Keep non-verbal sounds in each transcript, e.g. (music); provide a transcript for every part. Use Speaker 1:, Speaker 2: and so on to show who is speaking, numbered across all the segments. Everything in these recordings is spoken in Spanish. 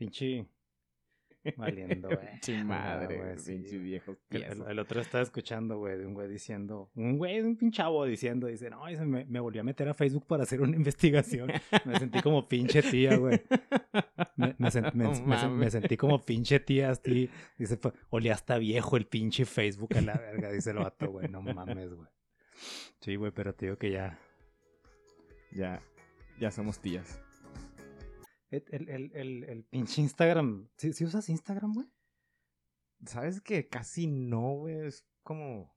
Speaker 1: Pinche. Valiendo, güey. (laughs)
Speaker 2: Pinche madre,
Speaker 1: güey,
Speaker 2: pinche viejo.
Speaker 1: El, otro estaba escuchando, güey, de un güey diciendo, un güey, un pinche chavo diciendo, dice, no, me, me volví a meter a Facebook para hacer una (laughs) investigación. Me sentí como pinche tía, güey. Me, sen- sentí como pinche tía, así. Dice, "Fue- olía hasta viejo el pinche Facebook a la verga, dice el vato, güey, no mames, güey. Sí, güey, pero te digo que ya.
Speaker 2: Ya, ya somos tías.
Speaker 1: El, el, el, el- pinche Instagram, ¿sí, sí usas Instagram, güey?
Speaker 2: ¿Sabes que casi no, güey? Es como...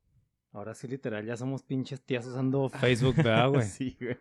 Speaker 1: Ahora sí, literal, ya somos pinches tías usando (laughs) Facebook, ¿verdad, güey?
Speaker 2: sí, güey.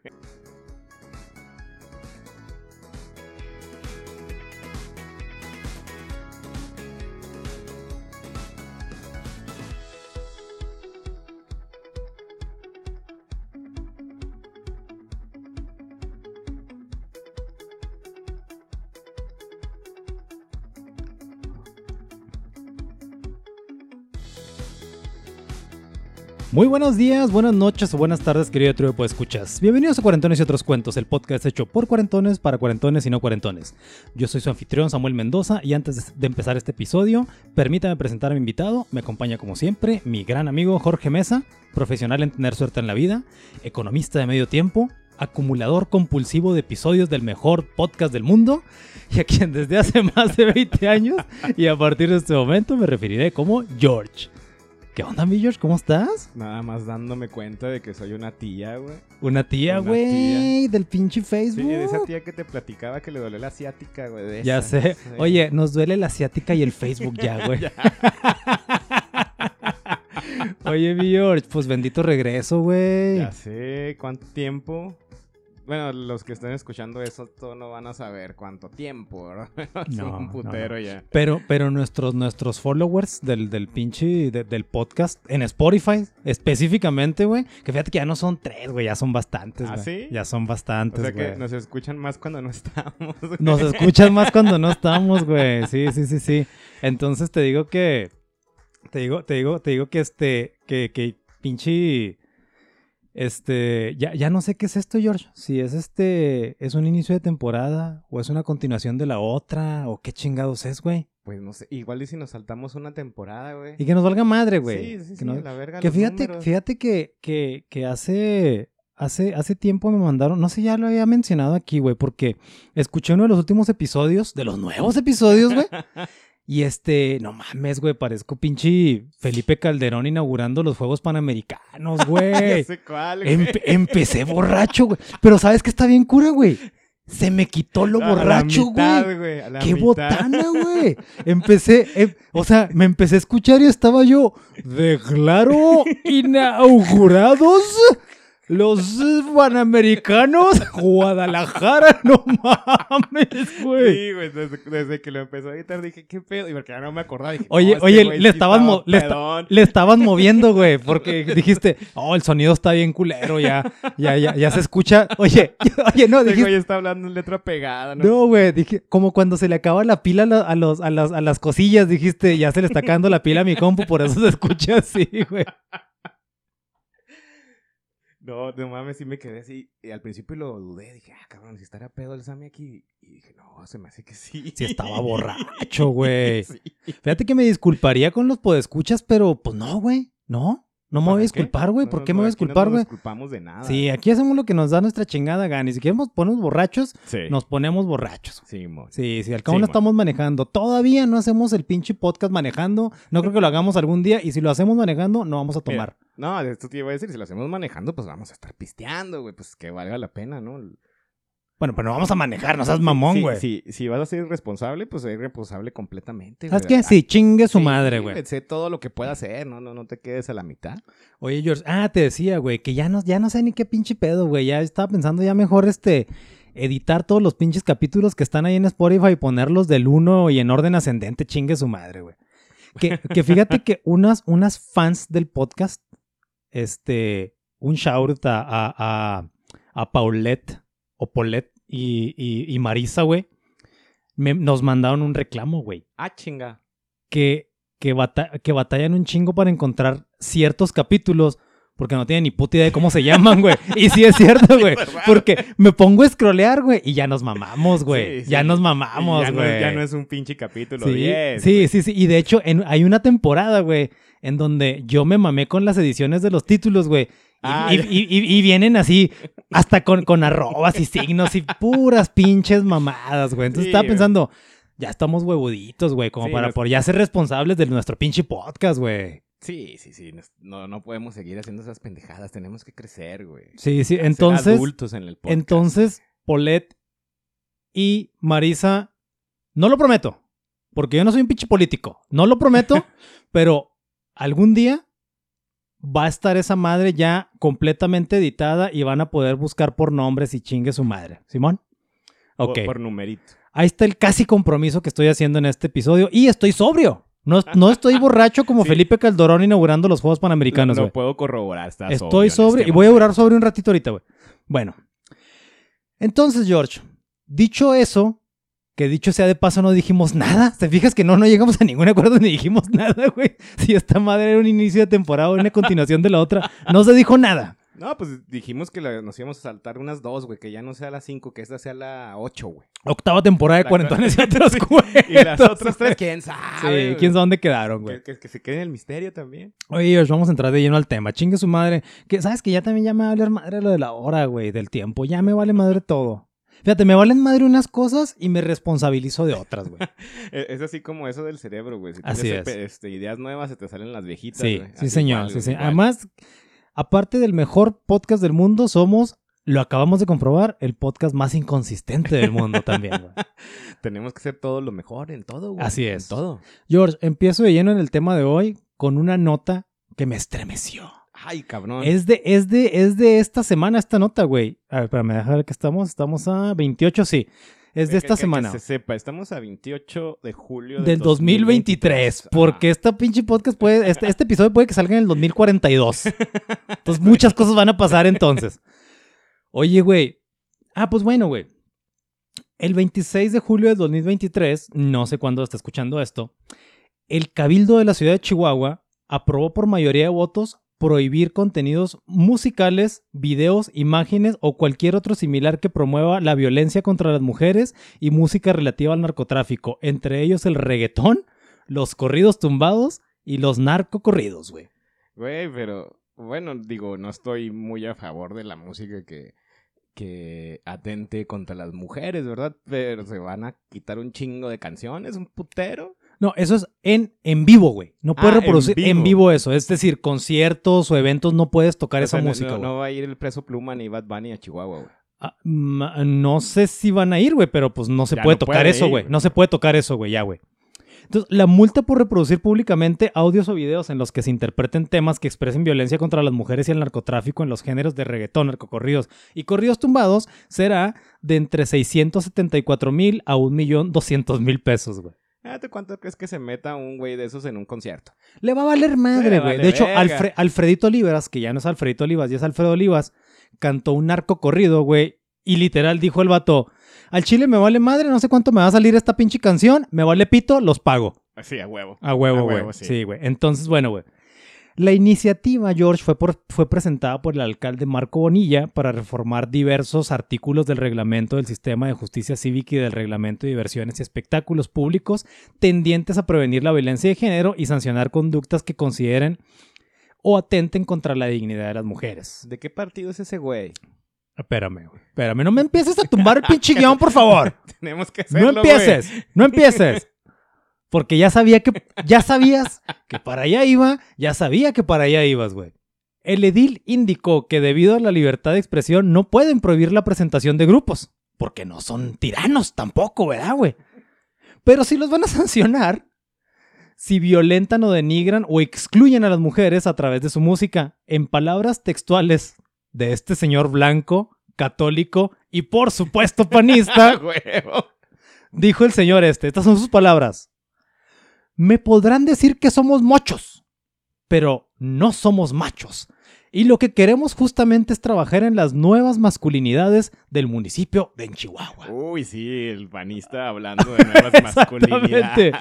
Speaker 1: Muy buenos días, buenas noches o buenas tardes, querido trío de escuchas. Bienvenidos a Cuarentones y otros cuentos, el podcast hecho por cuarentones para cuarentones y no cuarentones. Yo soy su anfitrión Samuel Mendoza y antes de- empezar este episodio, permítame presentar a mi invitado. Me acompaña como siempre mi gran amigo Jorge Mesa, profesional en tener suerte en la vida, economista de medio tiempo, acumulador compulsivo de episodios del mejor podcast del mundo y a quien desde hace (laughs) más de 20 años y a partir de este momento me referiré como George. ¿Qué onda, mi George? ¿Cómo estás?
Speaker 2: Nada más dándome cuenta de que soy una tía, güey.
Speaker 1: Una tía, güey, del pinche Facebook.
Speaker 2: Sí, de esa tía que te platicaba que le dolió la asiática, güey.
Speaker 1: Ya
Speaker 2: esa,
Speaker 1: sé.
Speaker 2: sí.
Speaker 1: Oye, nos duele la asiática y el Facebook ya, (laughs) güey. Oye, mi George, pues bendito regreso, güey.
Speaker 2: Ya sé, ¿cuánto tiempo? Bueno, los que estén escuchando eso todo no van a saber cuánto tiempo, ¿verdad? (laughs)
Speaker 1: No,
Speaker 2: un putero
Speaker 1: no.
Speaker 2: ya.
Speaker 1: Pero, pero nuestros, nuestros followers del, del pinche, de- del podcast en Spotify, específicamente, güey, que fíjate que ya no son tres, güey, ya son bastantes,
Speaker 2: ¿Ah,
Speaker 1: güey.
Speaker 2: sí?
Speaker 1: Ya son
Speaker 2: O
Speaker 1: bastantes,
Speaker 2: sea que
Speaker 1: güey.
Speaker 2: nos escuchan más cuando no estamos. güey.
Speaker 1: Nos escuchan más cuando no estamos, güey. Sí, sí, sí, sí. Entonces te digo que. Te digo, te digo, te digo que este. Que, que pinche. Este. Ya, ya no sé qué es esto, George. Si es este. Es un inicio de temporada. O es una continuación de la otra. O qué chingados es, güey.
Speaker 2: Pues no sé, igual y si nos saltamos una temporada, güey.
Speaker 1: Y que nos valga madre, güey.
Speaker 2: Sí, sí,
Speaker 1: Que
Speaker 2: sí,
Speaker 1: no-
Speaker 2: la verga
Speaker 1: que fíjate,
Speaker 2: números.
Speaker 1: fíjate que, que, que hace, hace, hace tiempo me mandaron, no sé, ya lo había mencionado aquí, güey, porque escuché uno de los últimos episodios, de los nuevos episodios, güey. (laughs) Y este, no mames, güey, parezco pinche Felipe Calderón inaugurando los Juegos Panamericanos, (laughs) güey.
Speaker 2: sé cuál, güey.
Speaker 1: Empe- empecé borracho, güey. Pero ¿sabes qué está bien cura, güey? Se me quitó lo
Speaker 2: A
Speaker 1: borracho,
Speaker 2: mitad,
Speaker 1: güey. ¡Qué
Speaker 2: mitad.
Speaker 1: botana, güey! Empecé, em- o sea, me empecé a escuchar y estaba yo, declaro (laughs) inaugurados los Panamericanos (laughs) Guadalajara, no mames, güey.
Speaker 2: Sí, güey, desde, desde que lo empezó a editar dije, ¿qué pedo? Y porque ya no me acordaba. Dije,
Speaker 1: Oye,
Speaker 2: no, este
Speaker 1: oye,
Speaker 2: güey
Speaker 1: le
Speaker 2: sí
Speaker 1: estabas
Speaker 2: estaba
Speaker 1: mo- le esta-
Speaker 2: pedón.
Speaker 1: Le estaban (laughs) moviendo, güey, porque dijiste, oh, el sonido está bien culero, ya, ya, ya, ya se escucha. Oye, (laughs) oye, no,
Speaker 2: Este
Speaker 1: dijiste,
Speaker 2: güey está hablando en letra pegada, ¿no?
Speaker 1: No, güey, dije, como cuando se le acaba la pila a, la- a los, a, las, a las cosillas, dijiste, ya se le está acabando la pila a mi compu, por eso se escucha así, güey.
Speaker 2: No, no mames, sí me quedé así. Y al principio lo dudé. Dije, ah, cabrón, si estará pedo el Sammy aquí. Y dije, no, se me hace que sí.
Speaker 1: Sí estaba (laughs) borracho, güey.
Speaker 2: Sí.
Speaker 1: Fíjate que me disculparía con los podescuchas, pero pues no, güey, no. No me voy a disculpar, güey.
Speaker 2: No,
Speaker 1: ¿Por
Speaker 2: no,
Speaker 1: qué me
Speaker 2: no,
Speaker 1: voy a
Speaker 2: aquí no
Speaker 1: disculpar,
Speaker 2: nos
Speaker 1: güey?
Speaker 2: disculpamos de nada.
Speaker 1: Sí, aquí hacemos lo que nos da nuestra chingada gana. Y si queremos ponernos borrachos,
Speaker 2: Sí.
Speaker 1: nos ponemos borrachos.
Speaker 2: Sí, mo.
Speaker 1: Sí, sí, al cabo
Speaker 2: Sí,
Speaker 1: no estamos manejando. Todavía no hacemos el pinche podcast manejando. No creo que lo hagamos algún día. Y si lo hacemos manejando, no vamos a tomar.
Speaker 2: No, esto te iba a decir, si lo hacemos manejando, pues vamos a estar pisteando, güey. Pues que valga la pena, ¿no?
Speaker 1: Bueno, pero no vamos a manejar, no seas mamón, güey.
Speaker 2: sí, si vas a ser irresponsable, pues ser irresponsable completamente.
Speaker 1: ¿Sabes qué? Sí, chingue su
Speaker 2: Sí,
Speaker 1: madre, güey.
Speaker 2: Sé todo lo que pueda hacer, no, no, no te quedes a la mitad.
Speaker 1: Oye, George, ah, te decía, güey, que ya no, ya no sé ni qué pinche pedo, güey. Ya estaba pensando ya mejor este editar todos los pinches capítulos que están ahí en Spotify y ponerlos del 1 y en orden ascendente, chingue su madre, güey. Que, que (laughs) fíjate que unas, unas fans del podcast, este, un shout a, a, a, a Paulette o Paulette y, y, y Marisa, güey, me- nos mandaron un reclamo, güey.
Speaker 2: Ah, chinga.
Speaker 1: que, que, bata- que batallan un chingo para encontrar ciertos capítulos Porque no tienen ni puta idea de cómo se (laughs) llaman, güey. Y sí es cierto, güey. (laughs) Porque me pongo a scrollear, güey, y ya nos mamamos, güey.
Speaker 2: Sí, sí.
Speaker 1: Ya nos mamamos,
Speaker 2: ya no,
Speaker 1: güey.
Speaker 2: ya no es un pinche capítulo
Speaker 1: Sí,
Speaker 2: 10.
Speaker 1: sí, sí, sí. Y de hecho, en- hay una temporada, güey, en donde yo me mamé con las ediciones de los títulos, güey. Y,
Speaker 2: Ah,
Speaker 1: y-
Speaker 2: ya.
Speaker 1: y- y- y vienen así, hasta con, con arrobas y signos y puras pinches mamadas, güey. Entonces
Speaker 2: Sí,
Speaker 1: estaba pensando, ya estamos huevuditos, güey, como
Speaker 2: Sí,
Speaker 1: para
Speaker 2: nos-
Speaker 1: por ya ser responsables de nuestro pinche podcast, güey.
Speaker 2: Sí, sí, sí. No, no podemos seguir haciendo esas pendejadas. Tenemos que crecer, güey.
Speaker 1: Sí, sí.
Speaker 2: Ser
Speaker 1: Entonces,
Speaker 2: adultos en el podcast.
Speaker 1: entonces, Polet y Marisa, no lo prometo, porque yo no soy un pinche político. No lo prometo, (laughs) pero algún día va a estar esa madre ya completamente editada y van a poder buscar por nombres y chingue su madre. ¿Simón? Ok.
Speaker 2: Por, numerito.
Speaker 1: Ahí está el casi compromiso que estoy haciendo en este episodio y estoy sobrio. No, no estoy borracho como (laughs)
Speaker 2: Sí.
Speaker 1: Felipe Calderón inaugurando los Juegos Panamericanos,
Speaker 2: no puedo corroborar. Estás
Speaker 1: Estoy sobre
Speaker 2: este
Speaker 1: y voy a durar sobre un ratito ahorita, güey. Bueno. Entonces, George, dicho eso, que dicho sea de paso, no dijimos nada. ¿Te fijas que no, no llegamos a ningún acuerdo ni dijimos (laughs) nada, güey? Si esta madre era un inicio de temporada o una continuación de la otra, no se dijo nada.
Speaker 2: No, pues dijimos que la- nos íbamos a saltar unas dos, güey. Que ya no sea la cinco, que esta sea la ocho, güey.
Speaker 1: Octava temporada de
Speaker 2: La-
Speaker 1: cuarentones y (laughs) otros cuentos.
Speaker 2: Y las otras tres, quién sabe.
Speaker 1: Sí, quién sabe dónde quedaron, güey.
Speaker 2: Que, que- que se quede en el misterio también.
Speaker 1: Oye, vamos a entrar de lleno al tema. Chingue su madre. Que sabes que ya también ya me va a valer madre lo de la hora, güey, del tiempo. Ya me vale madre todo. Fíjate, me valen madre unas cosas y me responsabilizo de otras, güey.
Speaker 2: Es, (laughs) es así como eso del cerebro, güey. Si
Speaker 1: Así
Speaker 2: tienes,
Speaker 1: es.
Speaker 2: este, ideas nuevas, se te salen las viejitas,
Speaker 1: Sí,
Speaker 2: güey.
Speaker 1: sí, señor.
Speaker 2: igual,
Speaker 1: sí,
Speaker 2: güey,
Speaker 1: señor.
Speaker 2: igual.
Speaker 1: Además, aparte del mejor podcast del mundo, somos, lo acabamos de comprobar, el podcast más inconsistente del mundo también, güey. (laughs)
Speaker 2: Tenemos que ser todo lo mejor en todo, güey.
Speaker 1: Así
Speaker 2: En
Speaker 1: es.
Speaker 2: todo.
Speaker 1: George, empiezo de lleno en el tema de hoy con una nota que me estremeció.
Speaker 2: Ay, cabrón.
Speaker 1: Es de, es de, es de esta semana esta nota, güey. A ver, espérame, déjame ver que estamos. Estamos a 28, sí. Es de
Speaker 2: Que-
Speaker 1: esta
Speaker 2: que- que
Speaker 1: semana.
Speaker 2: se sepa, estamos a 28 de julio
Speaker 1: Del 2023. Porque este pinche podcast puede. Este, este episodio puede que salga en el 2042. Entonces, muchas cosas van a pasar entonces. Oye, güey. Ah, pues bueno, güey. El 26 de julio del 2023, no sé cuándo está escuchando esto, el Cabildo de la ciudad de Chihuahua aprobó por mayoría de votos prohibir contenidos musicales, videos, imágenes o cualquier otro similar que promueva la violencia contra las mujeres y música relativa al narcotráfico, entre ellos el reggaetón, los corridos tumbados y los narcocorridos, güey.
Speaker 2: Güey, pero bueno, digo, no estoy muy a favor de la música que, que atente contra las mujeres, ¿verdad? Pero se van a quitar un chingo de canciones, un putero.
Speaker 1: No, eso es en, en vivo, güey. No puedes
Speaker 2: Ah,
Speaker 1: reproducir en vivo.
Speaker 2: vivo.
Speaker 1: eso. Es decir, conciertos o eventos no puedes tocar
Speaker 2: O
Speaker 1: esa
Speaker 2: no-
Speaker 1: música,
Speaker 2: no, no va a ir el preso Pluma ni Bad Bunny a Chihuahua, güey.
Speaker 1: Ah, no sé si van a ir, güey, pero pues no se puede
Speaker 2: no
Speaker 1: tocar eso,
Speaker 2: ir,
Speaker 1: güey. No se puede tocar eso, güey, ya, güey. Entonces, la multa por reproducir públicamente audios o videos en los que se interpreten temas que expresen violencia contra las mujeres y el narcotráfico en los géneros de reggaetón, narcocorridos y corridos tumbados será de entre 674 mil a 1.200.000 pesos, güey.
Speaker 2: Fíjate cuánto crees que se meta un güey de esos en un concierto.
Speaker 1: Le va a valer madre, güey.
Speaker 2: vale
Speaker 1: de hecho. Alfre- Alfredito Olivas, que ya no es Alfredito Olivas, ya es Alfredo Olivas, cantó un narco corrido, güey. Y literal dijo el vato, al chile me vale madre, no sé cuánto me va a salir esta pinche canción, me vale pito, los pago.
Speaker 2: Así, a huevo.
Speaker 1: A huevo, güey.
Speaker 2: sí.
Speaker 1: sí, güey. Entonces, bueno, güey. La iniciativa, George, fue, por- fue presentada por el alcalde Marco Bonilla para reformar diversos artículos del reglamento del sistema de justicia cívica y del reglamento de diversiones y espectáculos públicos tendientes a prevenir la violencia de género y sancionar conductas que consideren o atenten contra la dignidad de las mujeres.
Speaker 2: ¿De qué partido es ese güey?
Speaker 1: Espérame, güey. Espérame, no me empieces a tumbar el pinche (laughs) guion, por favor.
Speaker 2: Tenemos que hacerlo,
Speaker 1: No empieces, no empieces. Porque ya sabía que, ya sabías que para allá iba, ya sabía que para allá ibas, güey. El edil indicó que debido a la libertad de expresión no pueden prohibir la presentación de grupos, porque no son tiranos tampoco, ¿verdad, güey? Pero sí los van a sancionar si violentan o denigran o excluyen a las mujeres a través de su música, en palabras textuales de este señor blanco, católico y por supuesto panista. (laughs) Dijo el señor este, estas son sus palabras. Me podrán decir que somos mochos, pero no somos machos. Y lo que queremos justamente es trabajar en las nuevas masculinidades del municipio de Chihuahua.
Speaker 2: Uy, sí, el panista hablando de nuevas (laughs) masculinidades.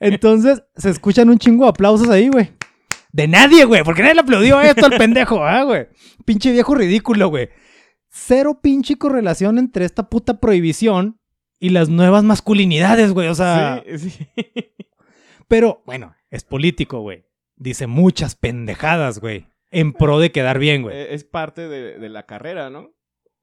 Speaker 1: Entonces se escuchan un chingo de aplausos ahí, güey. De nadie, güey. Porque nadie le aplaudió esto al pendejo, (laughs) ah, güey. Pinche viejo ridículo, güey. Cero pinche correlación entre esta puta prohibición y las nuevas masculinidades, güey. O sea.
Speaker 2: Sí, sí. (laughs)
Speaker 1: Pero, bueno, es político, güey. Dice muchas pendejadas, güey. En pro de quedar bien, güey.
Speaker 2: Eh, Es parte de, de la carrera, ¿no?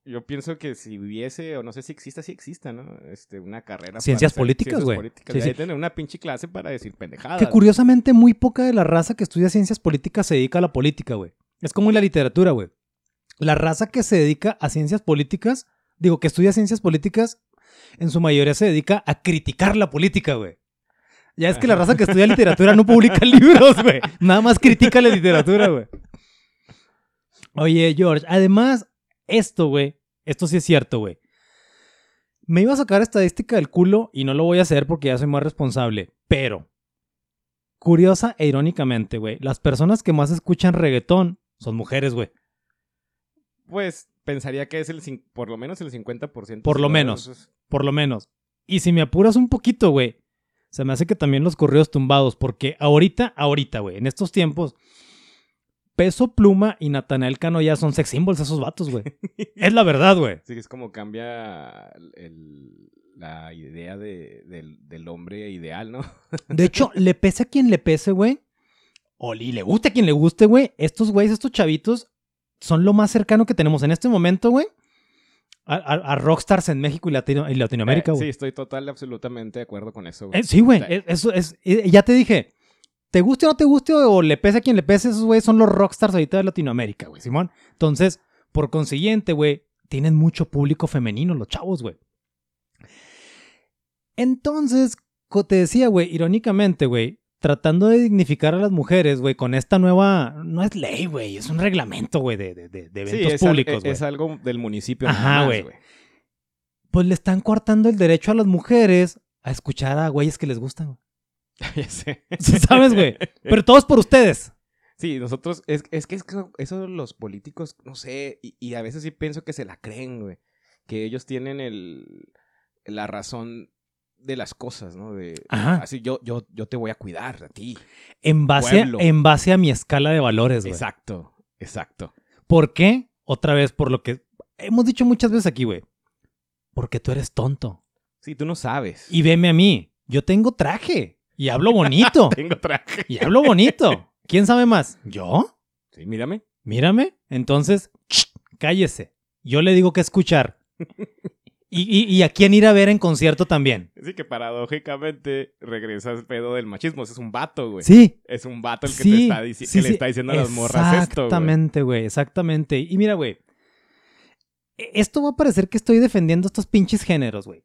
Speaker 2: Yo pienso que si hubiese, o no sé si exista, sí exista, ¿no? Este, una carrera.
Speaker 1: Ciencias
Speaker 2: para
Speaker 1: políticas, güey. Sí, sí.
Speaker 2: tener una pinche clase para decir pendejadas.
Speaker 1: Que curiosamente muy poca de la raza que estudia ciencias políticas se dedica a la política, güey. Es como en la literatura, güey. La raza que se dedica a ciencias políticas, digo, que estudia ciencias políticas, en su mayoría se dedica a criticar la política, güey. Ya es que la raza que estudia literatura no publica (laughs) libros, güey. Nada más critica la literatura, güey. Oye, George, además, esto, güey, esto sí es cierto, güey. Me iba a sacar estadística del culo y no lo voy a hacer porque ya soy más responsable. Pero, curiosa e irónicamente, güey, las personas que más escuchan reggaetón son mujeres, güey.
Speaker 2: Pues pensaría que es el por lo menos el 50%.
Speaker 1: Por lo
Speaker 2: ¿no?
Speaker 1: menos. Por lo menos. Y si me apuras un poquito, güey, se me hace que también los correos tumbados, porque ahorita, ahorita, güey, en estos tiempos, Peso Pluma y Natanael Cano ya son sex symbols esos vatos, güey. (laughs) es la verdad, güey.
Speaker 2: Sí, es como cambia el- la idea de- del, del hombre ideal, ¿no?
Speaker 1: De hecho, (laughs) le pese a quien le pese, güey. O le guste a quien le guste, güey. Estos güeyes, estos chavitos, son lo más cercano que tenemos en este momento, güey. A, a- a rockstars en México y, Latino- y Latinoamérica,
Speaker 2: Eh,
Speaker 1: güey.
Speaker 2: sí, estoy total, absolutamente de acuerdo con eso. güey.
Speaker 1: Eh, sí, güey.
Speaker 2: Sí.
Speaker 1: Eso es. Ya te dije. Te guste o no te guste, o le pese a quien le pese, esos güeyes son los rockstars ahorita de Latinoamérica, güey, Simón. Entonces, por consiguiente, güey, tienen mucho público femenino los chavos, güey. Entonces, te decía, güey, irónicamente, güey, tratando de dignificar a las mujeres, güey, con esta nueva. No es ley, güey, es un reglamento, güey, de, de- de- de
Speaker 2: Sí,
Speaker 1: eventos
Speaker 2: es,
Speaker 1: públicos,
Speaker 2: es,
Speaker 1: güey.
Speaker 2: es algo del municipio.
Speaker 1: Ajá, güey. Pues le están cortando el derecho a las mujeres a escuchar a güeyes que les gustan, güey. (laughs)
Speaker 2: Ya sé.
Speaker 1: ¿Sabes, güey? Pero todo es por ustedes.
Speaker 2: Sí, nosotros, es, es que es que eso los políticos, no sé, y, y a veces sí pienso que se la creen, güey. Que ellos tienen el, la razón de las cosas, ¿no? De,
Speaker 1: Ajá.
Speaker 2: Así, yo, yo, yo te voy a cuidar a ti.
Speaker 1: En base, en base a mi escala de valores, güey.
Speaker 2: Exacto, exacto.
Speaker 1: ¿Por qué? Otra vez, por lo que hemos dicho muchas veces aquí, güey. Porque tú eres tonto.
Speaker 2: Sí, tú no sabes.
Speaker 1: Y veme a mí. Yo tengo traje. Y hablo (laughs) bonito.
Speaker 2: Tengo traje.
Speaker 1: y hablo bonito. ¿Quién sabe más? ¿Yo?
Speaker 2: Sí, mírame.
Speaker 1: Mírame. Entonces, cállese. Yo le digo que escuchar. (laughs) Y, y- y a quién ir a ver en concierto también.
Speaker 2: Así que paradójicamente regresas pedo del machismo. Ese es un vato, güey.
Speaker 1: Sí,
Speaker 2: Es un vato el que,
Speaker 1: sí,
Speaker 2: te está,
Speaker 1: sí,
Speaker 2: que le
Speaker 1: sí.
Speaker 2: está diciendo a las morras esto, güey.
Speaker 1: Exactamente, güey, exactamente. Y mira, güey, e- esto va a parecer que estoy defendiendo estos pinches géneros, güey.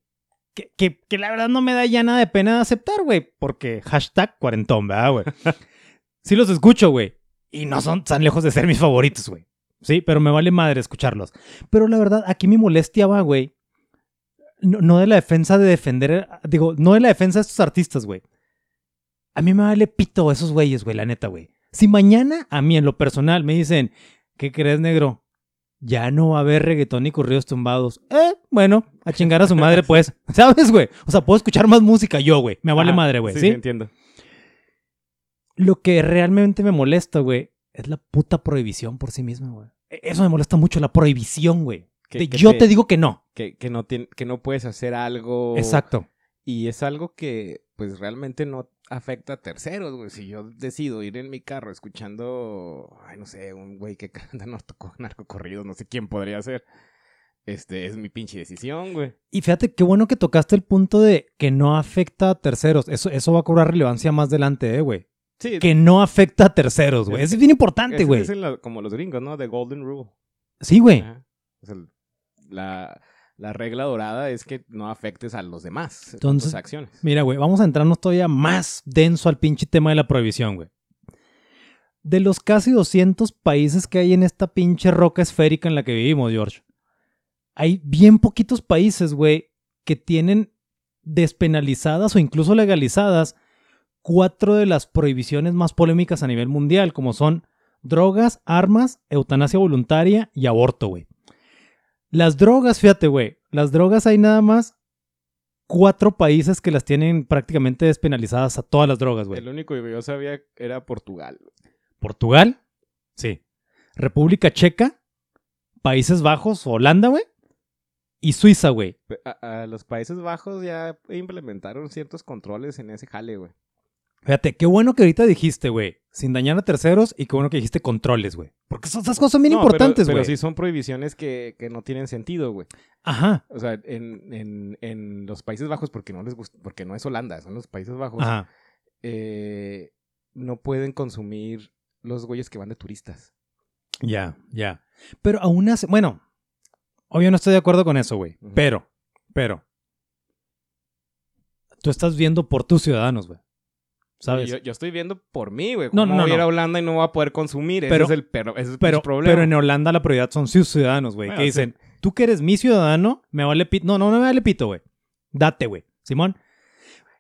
Speaker 1: Que, que, que la verdad no me da ya nada de pena aceptar, güey, porque hashtag cuarentón, ¿verdad, güey? (laughs) sí los escucho, güey, y no son tan lejos de ser mis favoritos, güey. Sí, pero me vale madre escucharlos. Pero la verdad, aquí mi molestia va, güey, no, no de la defensa de defender, digo, no de la defensa de estos artistas, güey. A mí me vale pito esos güeyes, güey, la neta, güey. Si mañana a mí en lo personal me dicen, ¿qué crees, negro? Ya no va a haber reggaetón ni corridos tumbados. Eh, bueno, a chingar a su madre, pues. (laughs) ¿Sabes, güey? O sea, puedo escuchar más música yo, güey. Me vale
Speaker 2: Ajá,
Speaker 1: madre, güey.
Speaker 2: Sí,
Speaker 1: ¿sí?
Speaker 2: sí, entiendo.
Speaker 1: Lo que realmente me molesta, güey, es la puta prohibición por sí misma, güey. E- Eso me molesta mucho, la prohibición, güey.
Speaker 2: Que-
Speaker 1: De
Speaker 2: que
Speaker 1: yo te... digo que no.
Speaker 2: Que, que no tien- que no puedes hacer algo.
Speaker 1: Exacto.
Speaker 2: Y es algo que, pues, realmente no afecta a terceros, güey. Si yo decido ir en mi carro escuchando, ay, no sé, un güey que (laughs) canta narco- narcocorridos, no sé quién podría ser. Este, es mi pinche decisión, güey.
Speaker 1: Y fíjate qué bueno que tocaste el punto de que no afecta a terceros. Eso, eso va a cobrar relevancia más adelante, eh, güey.
Speaker 2: Sí,
Speaker 1: Que no afecta a terceros, güey. Eso es bien importante, güey.
Speaker 2: es la- como los gringos, ¿no? The Golden Rule.
Speaker 1: Sí, güey.
Speaker 2: O sea, la, la regla dorada es que no afectes a los demás.
Speaker 1: Entonces,
Speaker 2: tus acciones.
Speaker 1: Mira, güey, vamos a entrarnos todavía más denso al pinche tema de la prohibición, güey. De los casi 200 países que hay en esta pinche roca esférica en la que vivimos, George, hay bien poquitos países, güey, que tienen despenalizadas o incluso legalizadas cuatro de las prohibiciones más polémicas a nivel mundial, como son drogas, armas, eutanasia voluntaria y aborto, güey. Las drogas, fíjate, güey, las drogas hay nada más cuatro países que las tienen prácticamente despenalizadas a todas las drogas, güey.
Speaker 2: El único que yo sabía era Portugal.
Speaker 1: Portugal, sí. República Checa, Países Bajos, Holanda, güey. Y Suiza, güey.
Speaker 2: Los Países Bajos ya implementaron ciertos controles en ese jale, güey.
Speaker 1: Fíjate, qué bueno que ahorita dijiste, güey, sin dañar a terceros y qué bueno que dijiste controles, güey. Porque esas esas cosas son bien
Speaker 2: No,
Speaker 1: importantes,
Speaker 2: pero,
Speaker 1: güey.
Speaker 2: pero sí son prohibiciones que, que no tienen sentido, güey.
Speaker 1: Ajá,
Speaker 2: O sea, en, en, en los Países Bajos, porque no les gusta, porque no es Holanda, son los Países Bajos,
Speaker 1: ajá.
Speaker 2: eh, no pueden consumir los güeyes que van de turistas.
Speaker 1: Ya, ya. Pero aún así, bueno, obvio no estoy de acuerdo con eso, güey. Pero, pero. Tú estás viendo por tus ciudadanos, güey. ¿Sabes?
Speaker 2: Yo, yo estoy viendo por mí, güey.
Speaker 1: No,
Speaker 2: ¿Cómo
Speaker 1: no,
Speaker 2: voy a ir
Speaker 1: no.
Speaker 2: a Holanda y no voy a poder consumir?
Speaker 1: Pero-
Speaker 2: ese es el, pero, ese es el
Speaker 1: pero,
Speaker 2: problema.
Speaker 1: pero en Holanda la prioridad son sus ciudadanos, güey.
Speaker 2: Bueno,
Speaker 1: que
Speaker 2: sí.
Speaker 1: dicen, tú que eres mi ciudadano, me vale pito. No, no, no me vale pito, güey. Date, güey. Simón.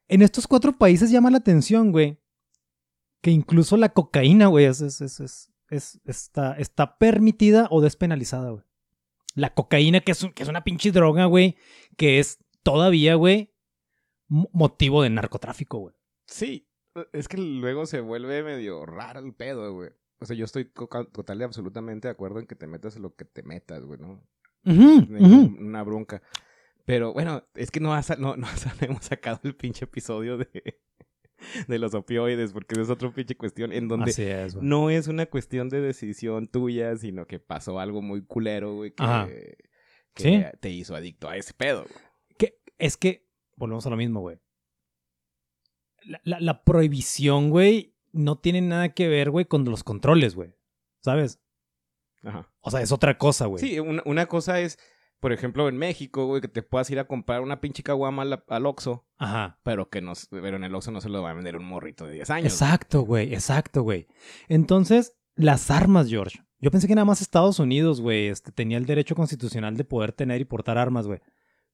Speaker 1: En estos cuatro países llama la atención, güey, que incluso la cocaína, güey, es, es, es, es- es- está, está permitida o despenalizada, güey. La cocaína, que es, un- que es una pinche droga, güey, que es todavía, güey, mo- motivo de narcotráfico, güey.
Speaker 2: Sí, es que luego se vuelve medio raro el pedo, güey. O sea, yo estoy total y absolutamente de acuerdo en que te metas lo que te metas, güey, ¿no? Una bronca. Pero bueno, es que no, ha sa- no, no (laughs) hemos sacado el pinche episodio de, (laughs) de los opioides, porque esa es otra pinche cuestión en donde
Speaker 1: es,
Speaker 2: no es una cuestión de decisión tuya, sino que pasó algo muy culero, güey, que, que
Speaker 1: Sí.
Speaker 2: te hizo adicto a ese pedo, güey.
Speaker 1: que es que volvemos a lo mismo, güey. La, la- la prohibición, güey, no tiene nada que ver, güey, con los controles, güey. ¿Sabes?
Speaker 2: Ajá.
Speaker 1: O sea, es otra cosa, güey.
Speaker 2: Sí, una, una cosa es, por ejemplo, en México, güey, que te puedas ir a comprar una pinche caguama al, al Oxxo,
Speaker 1: Ajá.
Speaker 2: pero que no, pero en el Oxxo no se lo va a vender un morrito de 10 años.
Speaker 1: Exacto, güey. Exacto, güey. Entonces, las armas, George. Yo pensé que nada más Estados Unidos, güey, este, tenía el derecho constitucional de poder tener y portar armas, güey.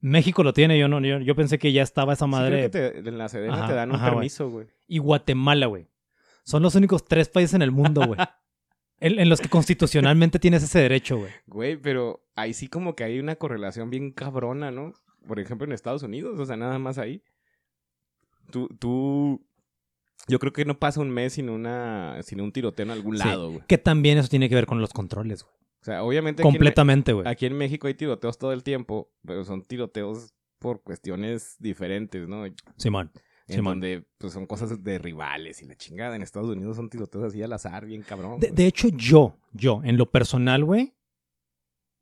Speaker 1: México lo tiene, yo no, yo, yo pensé que ya estaba esa
Speaker 2: Sí, creo
Speaker 1: madre.
Speaker 2: que te- en la Sedena
Speaker 1: Ajá,
Speaker 2: te dan un
Speaker 1: ajá,
Speaker 2: permiso, güey.
Speaker 1: y Guatemala, güey. Son los únicos tres países en el mundo, güey. (laughs) en, en los que constitucionalmente tienes ese derecho, güey.
Speaker 2: Güey, pero ahí sí como que hay una correlación bien cabrona, ¿no? Por ejemplo, en Estados Unidos, o sea, nada más ahí. Tú, tú... Yo creo que no pasa un mes sin una sin un tiroteo en algún
Speaker 1: Sí.
Speaker 2: lado, güey.
Speaker 1: Que también eso tiene que ver con los controles, güey.
Speaker 2: O sea, obviamente
Speaker 1: Completamente, güey.
Speaker 2: Aquí en México hay tiroteos todo el tiempo, pero son tiroteos por cuestiones diferentes, ¿no? En
Speaker 1: Simón. Simón.
Speaker 2: donde pues, son cosas de rivales y la chingada. En Estados Unidos son tiroteos así al azar, bien cabrón.
Speaker 1: De, hecho, yo, yo, en lo personal, güey,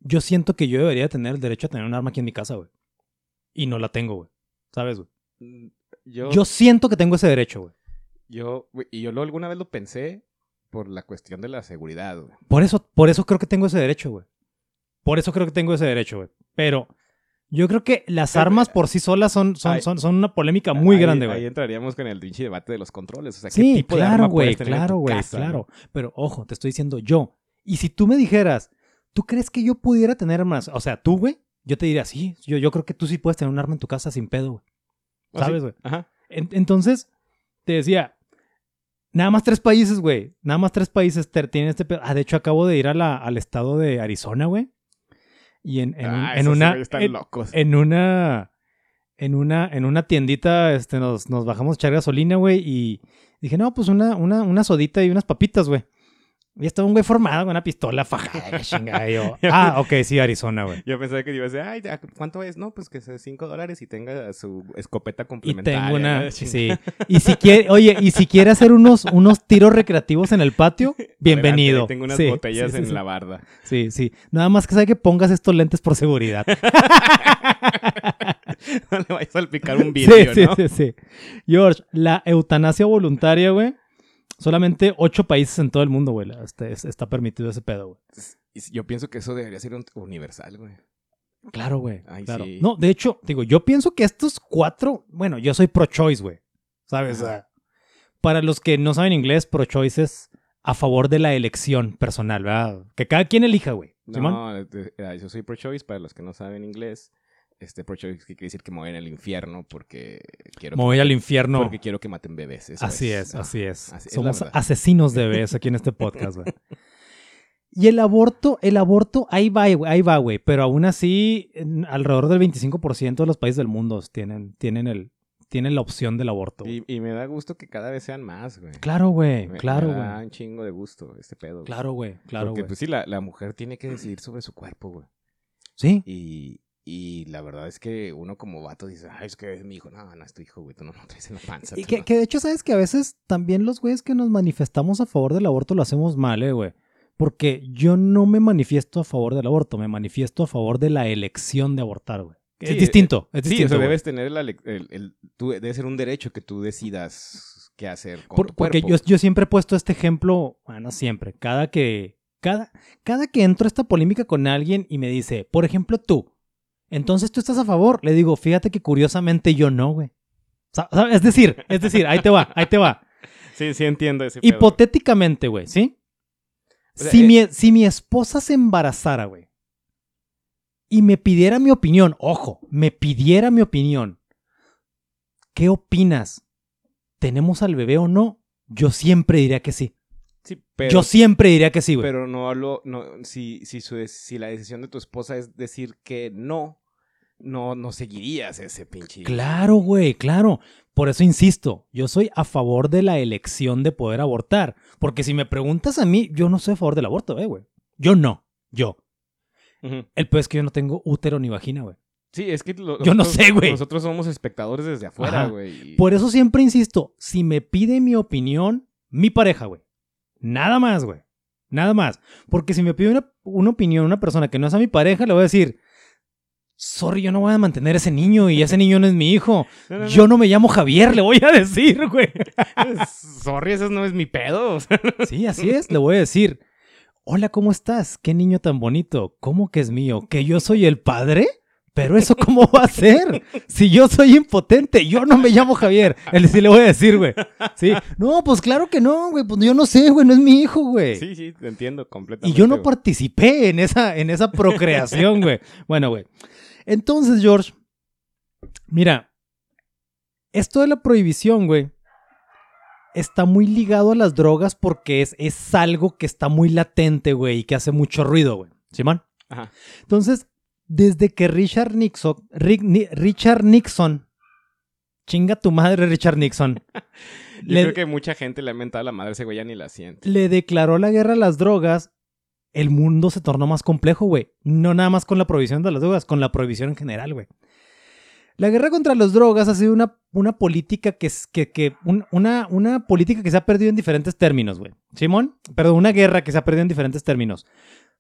Speaker 1: yo siento que yo debería tener el derecho a tener un arma aquí en mi casa, güey. Y no la tengo, güey. ¿Sabes, güey?
Speaker 2: Mm, Yo,
Speaker 1: Yo siento que tengo ese derecho, güey.
Speaker 2: yo, güey, y yo lo, alguna vez lo pensé por la cuestión de la seguridad, güey.
Speaker 1: Por eso, por eso creo que tengo ese derecho, güey. Por eso creo que tengo ese derecho, güey. Pero yo creo que las armas por sí solas son, son, son, son una polémica muy
Speaker 2: Ahí-
Speaker 1: grande,
Speaker 2: Ahí
Speaker 1: güey.
Speaker 2: entraríamos con el pinche debate de los controles. O sea, ¿qué
Speaker 1: Sí,
Speaker 2: tipo de
Speaker 1: claro,
Speaker 2: arma
Speaker 1: güey,
Speaker 2: tener
Speaker 1: claro, güey, claro.
Speaker 2: no?
Speaker 1: Pero ojo, te estoy diciendo yo. Y si tú me dijeras, ¿tú crees que yo pudiera tener armas? O sea, tú, güey, yo te diría, sí, yo, yo creo que tú sí puedes tener un arma en tu casa sin pedo, güey.
Speaker 2: ¿Ah?
Speaker 1: ¿Sabes, güey?
Speaker 2: Ajá.
Speaker 1: En- entonces, te decía, nada más tres países, güey. Nada más tres países tienen este pedo. Ah, de hecho, acabo de ir a la- al estado de Arizona, güey. Y en, en, un-
Speaker 2: Ah,
Speaker 1: en una.
Speaker 2: güeyes están
Speaker 1: en-
Speaker 2: locos.
Speaker 1: en una en una en una tiendita este nos, nos bajamos a echar gasolina, güey, y dije, "No, pues una una una sodita y unas papitas, güey." Y estaba un güey formado con una pistola fajada, (laughs) chingada. Y yo, ah, ok, sí, Arizona, güey.
Speaker 2: Yo pensaba que iba a decir, ay, ¿a ¿cuánto es? No, pues que sea 5 dólares y tenga su escopeta
Speaker 1: Y
Speaker 2: complementaria.
Speaker 1: tengo una, sí. Y si quiere, oye, y si quiere hacer unos, unos tiros recreativos en el patio, (laughs) bienvenido.
Speaker 2: Adelante, Tengo unas
Speaker 1: Sí,
Speaker 2: botellas
Speaker 1: sí, sí,
Speaker 2: en la barda.
Speaker 1: Sí, sí. Nada más que sabe que pongas estos lentes por seguridad. (laughs)
Speaker 2: no le vayas a salpicar un vidrio,
Speaker 1: sí, sí,
Speaker 2: ¿no?
Speaker 1: sí, sí. George, la eutanasia voluntaria, güey. Solamente ocho países en todo el mundo, güey. este, es- está permitido ese pedo, güey.
Speaker 2: Y Yo pienso que eso debería ser un- universal, güey.
Speaker 1: Claro, güey.
Speaker 2: Ay,
Speaker 1: claro.
Speaker 2: sí.
Speaker 1: No, de hecho, digo, yo pienso que estos cuatro, bueno, yo soy pro-choice, güey. ¿Sabes? O sea, para los que no saben inglés, pro-choice es a favor de la elección personal, ¿verdad? Que cada quien elija, güey.
Speaker 2: No, de- eh, yo soy pro-choice para los que no saben inglés. Este pro-choice que quiere decir que me voy en el infierno porque quiero,
Speaker 1: Me
Speaker 2: que,
Speaker 1: voy al infierno.
Speaker 2: porque quiero que maten bebés. eso
Speaker 1: Así es,
Speaker 2: Ah,
Speaker 1: así es.
Speaker 2: así
Speaker 1: Somos asesinos de bebés aquí en este podcast, güey. (laughs) Y el aborto, el aborto, ahí va, güey, ahí va, güey. Pero aún así, en- alrededor del 25% de los países del mundo tienen, tienen, el, tiene la opción del aborto.
Speaker 2: Y, y me da gusto que cada vez sean más, güey.
Speaker 1: Claro, güey,
Speaker 2: Me-
Speaker 1: claro,
Speaker 2: me da un chingo de gusto este pedo. güey.
Speaker 1: Claro, güey, claro,
Speaker 2: Porque
Speaker 1: güey.
Speaker 2: pues sí, la, la mujer tiene que decidir sobre su cuerpo, güey.
Speaker 1: Sí,
Speaker 2: y la verdad es que uno como vato dice, ay, es que es mi hijo. No, no es tu hijo, güey. Tú no lo traes en la panza.
Speaker 1: y que,
Speaker 2: no".
Speaker 1: que de hecho, sabes que a veces también los güeyes que nos manifestamos a favor del aborto lo hacemos mal, eh, güey. Porque yo no me manifiesto a favor del aborto, me manifiesto a favor de la elección de abortar, güey.
Speaker 2: Sí,
Speaker 1: es distinto, es
Speaker 2: Sí,
Speaker 1: distinto.
Speaker 2: o sea, debes tener lec- el, el- tú- debe ser un derecho que tú decidas qué hacer con
Speaker 1: Por-
Speaker 2: tu
Speaker 1: porque yo, yo siempre he puesto este ejemplo, bueno, siempre, cada que, cada, cada que entro a esta polémica con alguien y me dice, por ejemplo, tú, entonces tú estás a favor, le digo, fíjate que curiosamente yo no, güey. Es decir, es decir, ahí te va, ahí te va.
Speaker 2: Sí, sí entiendo ese pedo.
Speaker 1: Hipotéticamente, güey, ¿sí?
Speaker 2: O sea,
Speaker 1: si,
Speaker 2: eh-
Speaker 1: mi, si mi esposa se embarazara, güey, y me pidiera mi opinión, ojo, me pidiera mi opinión, ¿qué opinas? ¿Tenemos al bebé o no? Yo siempre diría que sí.
Speaker 2: Sí, pero,
Speaker 1: Yo siempre diría que sí, güey.
Speaker 2: pero no hablo, no, si, si, su, si la decisión de tu esposa es decir que no, no, no seguirías ese pinche.
Speaker 1: Claro, güey, claro. Por eso insisto, yo soy a favor de la elección de poder abortar. Porque si me preguntas a mí, yo no soy a favor del aborto, eh, güey. Yo no, yo. El peor es que yo no tengo útero ni vagina, güey.
Speaker 2: Sí, es que lo-
Speaker 1: Yo no
Speaker 2: nosotros-
Speaker 1: sé, güey.
Speaker 2: Nosotros somos espectadores desde afuera, güey. y-
Speaker 1: Por eso siempre insisto, si me pide mi opinión, mi pareja, güey. Nada más, güey. Nada más. Porque si me pide una, una opinión una persona que no es a mi pareja, le voy a decir, sorry, yo no voy a mantener a ese niño y ese niño no es mi hijo. (laughs)
Speaker 2: No, no, no.
Speaker 1: Yo no me llamo Javier, le voy a decir, güey. (laughs)
Speaker 2: Sorry, eso no es mi pedo. (laughs)
Speaker 1: Sí, así es, le voy a decir, hola, ¿cómo estás? Qué niño tan bonito. ¿Cómo que es mío? ¿Que yo soy el padre? Pero eso cómo va a ser? Si yo soy impotente, yo no me llamo Javier. Él sí le voy a decir, güey. Sí. No, pues claro que no, güey. Pues yo no sé, güey. No es mi hijo, güey.
Speaker 2: Sí, sí, te entiendo
Speaker 1: y
Speaker 2: completamente.
Speaker 1: yo no
Speaker 2: güey.
Speaker 1: participé en esa, en esa procreación, güey. Bueno, güey. Entonces, George, mira, esto de la prohibición, güey, está muy ligado a las drogas porque es, es algo que está muy latente, güey, y que hace mucho ruido, güey. ¿Simón?
Speaker 2: Ajá.
Speaker 1: Entonces, desde que Richard Nixon, Rick- Ni- Richard Nixon, chinga tu madre Richard Nixon, (laughs)
Speaker 2: Yo
Speaker 1: le,
Speaker 2: creo que mucha gente le ha mentado a la madre ese güey, ya ni la siente.
Speaker 1: le declaró la guerra a las drogas, el mundo se tornó más complejo, güey. No nada más con la prohibición de las drogas, con la prohibición en general, güey. La guerra contra las drogas ha sido una, una política que, es- que, que un- una, una política que se ha perdido en diferentes términos, güey. Simón, perdón, una guerra que se ha perdido en diferentes términos.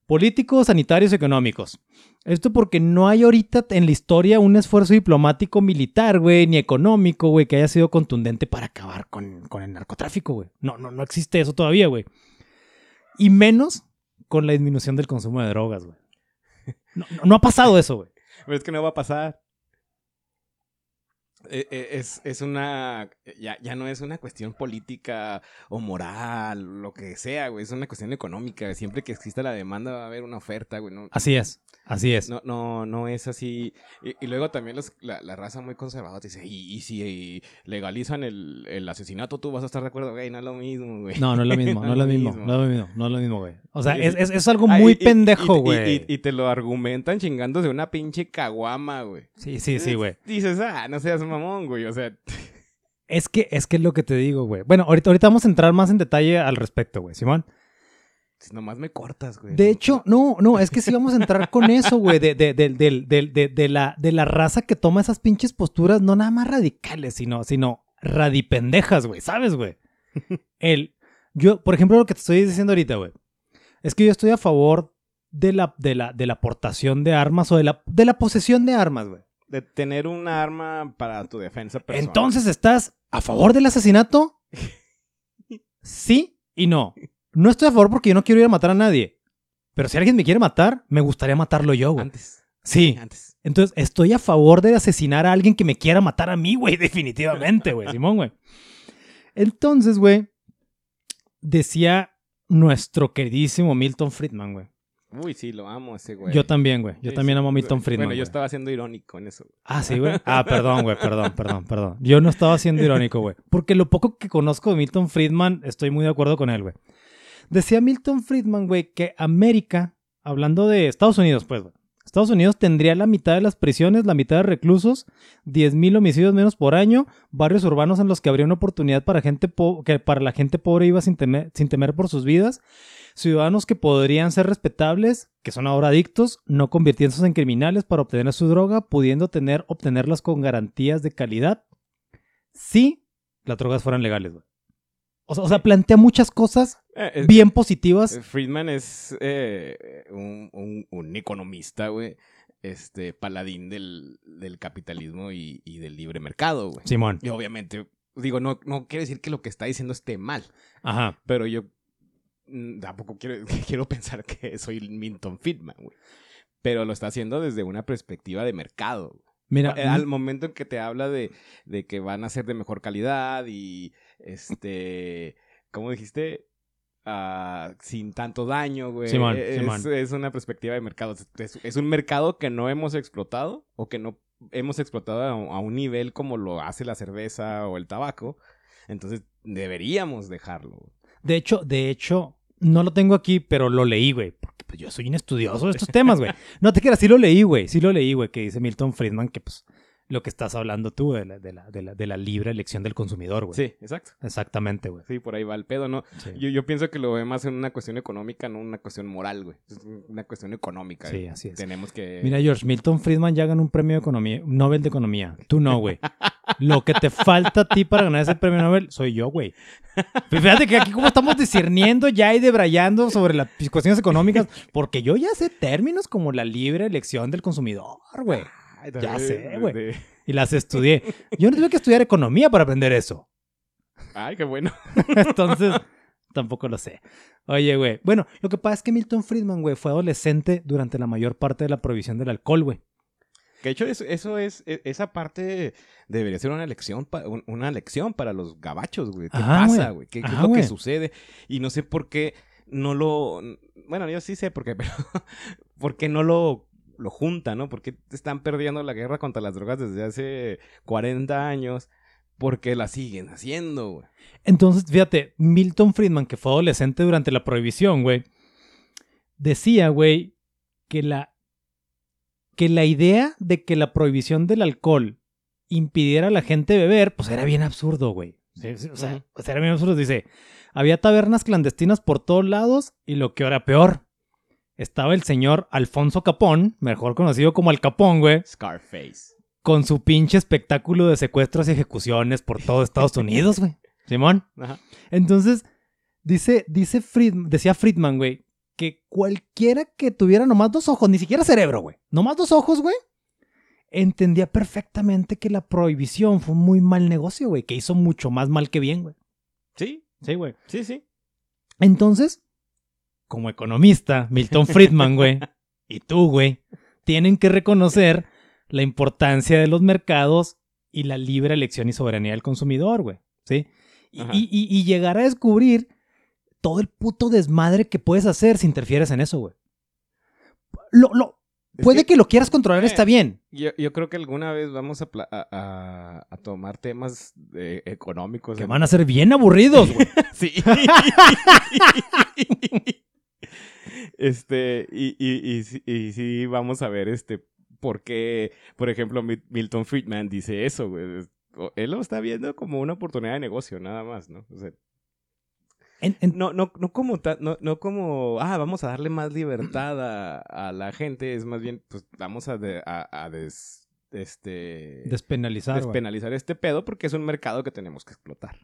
Speaker 1: Políticos, sanitarios, económicos. Esto porque no hay ahorita en la historia un esfuerzo diplomático militar, güey, ni económico, güey, que haya sido contundente para acabar con, con el narcotráfico, güey. No, no, no existe eso todavía, güey. Y menos con la disminución del consumo de drogas, güey. No, ha pasado eso, güey. (laughs)
Speaker 2: Es que no va a pasar. Eh, eh, Es, es una. Ya, ya no es una cuestión política o moral, lo que sea, güey. Es una cuestión económica. Siempre que exista la demanda va a haber una oferta, güey. No,
Speaker 1: Así es, así es.
Speaker 2: no, no, no es así. Y, y luego también los- la, la raza muy conservadora te dice: y, y si legalizan el, el asesinato, tú vas a estar de acuerdo, güey. No es lo mismo, güey.
Speaker 1: No, no es lo mismo, no es lo (laughs) mismo,
Speaker 2: mismo.
Speaker 1: no es lo mismo, no es lo mismo, güey. O sea, es, es, es algo
Speaker 2: Ah,
Speaker 1: muy pendejo, güey.
Speaker 2: Y, te lo argumentan chingándose una pinche caguama, güey.
Speaker 1: Sí, sí, sí, güey.
Speaker 2: Dices, ah, no seas mamón, güey. O sea,
Speaker 1: Es que, es que es lo que te digo, güey. Bueno, ahorita, ahorita vamos a entrar más en detalle al respecto, güey, Simón.
Speaker 2: si nomás me cortas, güey.
Speaker 1: De hecho, no, no, es que sí vamos a entrar con eso, güey, de, de, de, de, de, de- de la, de la raza que toma esas pinches posturas, no nada más radicales, sino, sino radipendejas, güey, ¿sabes, güey? (laughs) El, yo, por ejemplo, lo que te estoy diciendo ahorita, güey, es que yo estoy a favor de la, de la, de la aportación de armas o de la, de la posesión de armas, güey.
Speaker 2: De tener un arma para tu defensa personal.
Speaker 1: Entonces, ¿estás a favor del asesinato? Sí y no. No estoy a favor porque yo no quiero ir a matar a nadie. Pero si alguien me quiere matar, me gustaría matarlo yo, güey.
Speaker 2: Antes.
Speaker 1: Sí.
Speaker 2: Antes.
Speaker 1: Entonces, estoy a favor de asesinar a alguien que me quiera matar a mí, güey. (laughs) Definitivamente, güey. Simón, güey. Entonces, güey, decía nuestro queridísimo Milton Friedman, güey.
Speaker 2: Uy, sí, lo amo ese güey.
Speaker 1: Yo también, güey. Yo
Speaker 2: Sí,
Speaker 1: también
Speaker 2: sí.
Speaker 1: amo a Milton Friedman.
Speaker 2: Bueno, yo
Speaker 1: güey.
Speaker 2: estaba siendo irónico en eso.
Speaker 1: Ah, sí, güey. Ah, perdón, güey, perdón, perdón, perdón. Yo no estaba siendo irónico, güey. Porque lo poco que conozco de Milton Friedman, estoy muy de acuerdo con él, güey. Decía Milton Friedman, güey, que América, hablando de Estados Unidos, pues, güey. Estados Unidos tendría la mitad de las prisiones, la mitad de reclusos, 10.000 homicidios menos por año, barrios urbanos en los que habría una oportunidad para, gente que para la gente pobre iba sin temer, sin temer por sus vidas, ciudadanos que podrían ser respetables, que son ahora adictos, no convirtiéndose en criminales para obtener su droga, pudiendo tener, obtenerlas con garantías de calidad, si las drogas fueran legales, güey. O sea, o sea, plantea muchas cosas
Speaker 2: Eh,
Speaker 1: bien positivas.
Speaker 2: eh, Friedman es eh, un, un- un economista, güey. Este, paladín del, del capitalismo y, y del libre mercado, güey.
Speaker 1: Simón.
Speaker 2: Y obviamente, digo, no, no quiere decir que lo que está diciendo esté mal.
Speaker 1: Ajá.
Speaker 2: Pero yo tampoco quiero, (laughs) quiero pensar que soy Milton Friedman, güey. Pero lo está haciendo desde una perspectiva de mercado. güey.
Speaker 1: Mira,
Speaker 2: Eh, Al momento en que te habla de, de que van a ser de mejor calidad y, este, ¿cómo dijiste? Ah, sin tanto daño, güey.
Speaker 1: Simón,
Speaker 2: es,
Speaker 1: Simón.
Speaker 2: es una perspectiva de mercado. Es, es- es un mercado que no hemos explotado o que no hemos explotado a, a un nivel como lo hace la cerveza o el tabaco. Entonces, deberíamos dejarlo.
Speaker 1: De hecho, de hecho, no lo tengo aquí, pero lo leí, güey. Porque pues, yo soy un estudioso de estos temas, güey. (laughs) No te creas, sí lo leí, güey. Sí lo leí, güey, que dice Milton Friedman que, pues, lo que estás hablando tú de la, de la, de la, de la libre elección del consumidor, güey.
Speaker 2: Sí, exacto.
Speaker 1: Exactamente, güey.
Speaker 2: Sí, por ahí va el pedo, ¿no?
Speaker 1: Sí.
Speaker 2: Yo, yo pienso que lo ve más en una cuestión económica, no una cuestión moral, güey. Es una cuestión económica.
Speaker 1: Sí,
Speaker 2: güey.
Speaker 1: así es.
Speaker 2: Tenemos que...
Speaker 1: Mira, George, Milton Friedman ya ganó un premio de economía, Nobel de Economía. Tú no, güey. Lo que te falta a ti para ganar ese premio Nobel soy yo, güey. Fíjate que aquí como estamos discerniendo ya y debrayando sobre las cuestiones económicas, porque yo ya sé términos como la libre elección del consumidor, güey.
Speaker 2: Ay,
Speaker 1: ya sé, güey.
Speaker 2: de-
Speaker 1: Y las estudié. Yo no tuve que estudiar economía para aprender eso.
Speaker 2: Ay, qué bueno. (laughs)
Speaker 1: Entonces, tampoco lo sé. Oye, güey. Bueno, lo que pasa es que Milton Friedman, güey, fue adolescente durante la mayor parte de la prohibición del alcohol, güey.
Speaker 2: Que de hecho, eso, eso es... e- Esa parte debería ser una lección, una lección para los gabachos, güey. ¿Qué
Speaker 1: Ajá,
Speaker 2: pasa,
Speaker 1: güey.
Speaker 2: ¿Qué, qué
Speaker 1: Ajá,
Speaker 2: es lo
Speaker 1: güey.
Speaker 2: que sucede? Y no sé por qué no lo... Bueno, yo sí sé por qué, (laughs) pero... ¿Por qué no lo, lo juntan, no? ¿Por qué están perdiendo la guerra contra las drogas desde hace 40 años? Porque la siguen haciendo, güey.
Speaker 1: Entonces, fíjate, Milton Friedman, que fue adolescente durante la prohibición, güey, decía, güey, que la, que la idea de que la prohibición del alcohol impidiera a la gente beber, pues era bien absurdo, güey. Sí, sí, O sea, sea, era bien absurdo. Dice, había tabernas clandestinas por todos lados y lo que era peor, estaba el señor Alfonso Capón, mejor conocido como Al Capón, güey,
Speaker 2: Scarface.
Speaker 1: con su pinche espectáculo de secuestros y ejecuciones por todo Estados Unidos, güey. (laughs) Simón.
Speaker 2: Ajá.
Speaker 1: Entonces, dice, dice Fried- decía Friedman, güey, que cualquiera que tuviera nomás dos ojos, ni siquiera cerebro, güey, nomás dos ojos, güey, entendía perfectamente que la prohibición fue un muy mal negocio, güey, que hizo mucho más mal que bien, güey.
Speaker 2: Sí,
Speaker 1: Sí, güey.
Speaker 2: sí, sí.
Speaker 1: Entonces, como economista, Milton Friedman, güey, y tú, güey, tienen que reconocer la importancia de los mercados y la libre elección y soberanía del consumidor, güey, ¿sí? Y, y- llegar a descubrir todo el puto desmadre que puedes hacer si interfieres en eso, güey. Lo, lo,
Speaker 2: Es
Speaker 1: puede
Speaker 2: que-
Speaker 1: que, lo quieras controlar,
Speaker 2: Eh,
Speaker 1: está bien.
Speaker 2: Yo, yo creo que alguna vez vamos a, a, a- a tomar temas eh, económicos.
Speaker 1: Que
Speaker 2: en-
Speaker 1: van a ser bien aburridos, güey. (laughs)
Speaker 2: Sí. (laughs) este, y, y, y, sí- y sí vamos a ver este por qué, por ejemplo, Mi- Milton Friedman dice eso, güey. Él lo está viendo como una oportunidad de negocio, nada más, ¿no? O sea,
Speaker 1: En- en-
Speaker 2: no, no, no como ta- no, no como, ah, vamos a darle más libertad a, a la gente, es más bien, pues vamos a, de- a, a des- este,
Speaker 1: despenalizar, güey.
Speaker 2: despenalizar este pedo porque es un mercado que tenemos que explotar.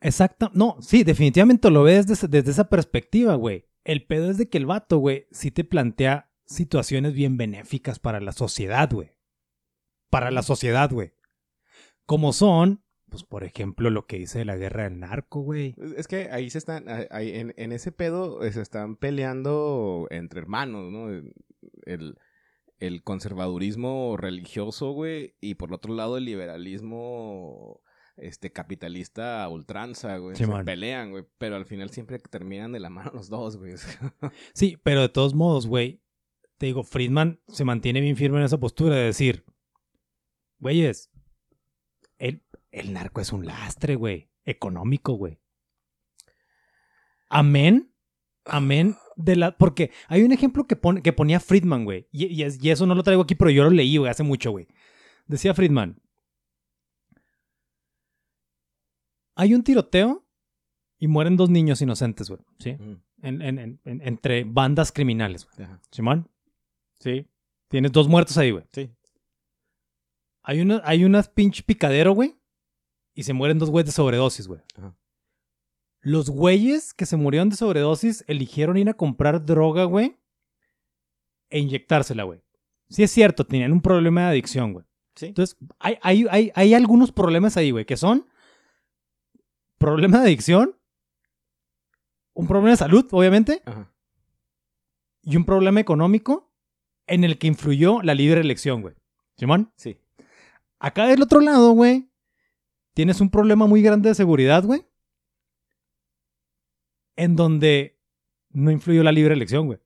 Speaker 1: Exacto. No, sí, definitivamente lo ves desde, desde esa perspectiva, güey. El pedo es de que el vato, güey, sí te plantea situaciones bien benéficas para la sociedad, güey. Para la sociedad, güey. Como son, pues, por ejemplo, lo que dice de la guerra del narco, güey.
Speaker 2: Es- que ahí se están, ahí- en ese pedo eh, se están peleando entre hermanos, ¿no? El, el conservadurismo religioso, güey, y por otro lado el liberalismo este capitalista a ultranza, güey. se pelean, güey, pero al final siempre terminan de la mano los dos, güey. (laughs)
Speaker 1: Sí, pero de todos modos, güey, te digo, Friedman se mantiene bien firme en esa postura de decir, güeyes, el, el narco es un lastre, güey, económico, güey. Amén, amén de la. Porque hay un ejemplo que, pone, que ponía Friedman, güey. Y, y eso no lo traigo aquí, pero yo lo leí, güey, hace mucho, güey. Decía Friedman. Hay un tiroteo y mueren dos niños inocentes, güey. ¿Sí? En- en- en- en- entre bandas criminales, güey. Simón. Sí. Tienes dos muertos ahí, güey.
Speaker 2: Sí.
Speaker 1: Hay una, hay unas pinche picadero, güey. Y se mueren dos güeyes de sobredosis, güey.
Speaker 2: Ajá.
Speaker 1: Los güeyes que se murieron de sobredosis eligieron ir a comprar droga, güey. E inyectársela, güey. Sí es cierto, tenían un problema de adicción, güey.
Speaker 2: Sí.
Speaker 1: Entonces, hay, hay, hay, hay algunos problemas ahí, güey, que son problema de adicción, un problema de salud, obviamente,
Speaker 2: Ajá.
Speaker 1: y un problema económico en el que influyó la libre elección, güey. Simón.
Speaker 2: Sí.
Speaker 1: Acá del otro lado, güey, tienes un problema muy grande de seguridad, güey. En donde no influyó la libre elección, güey.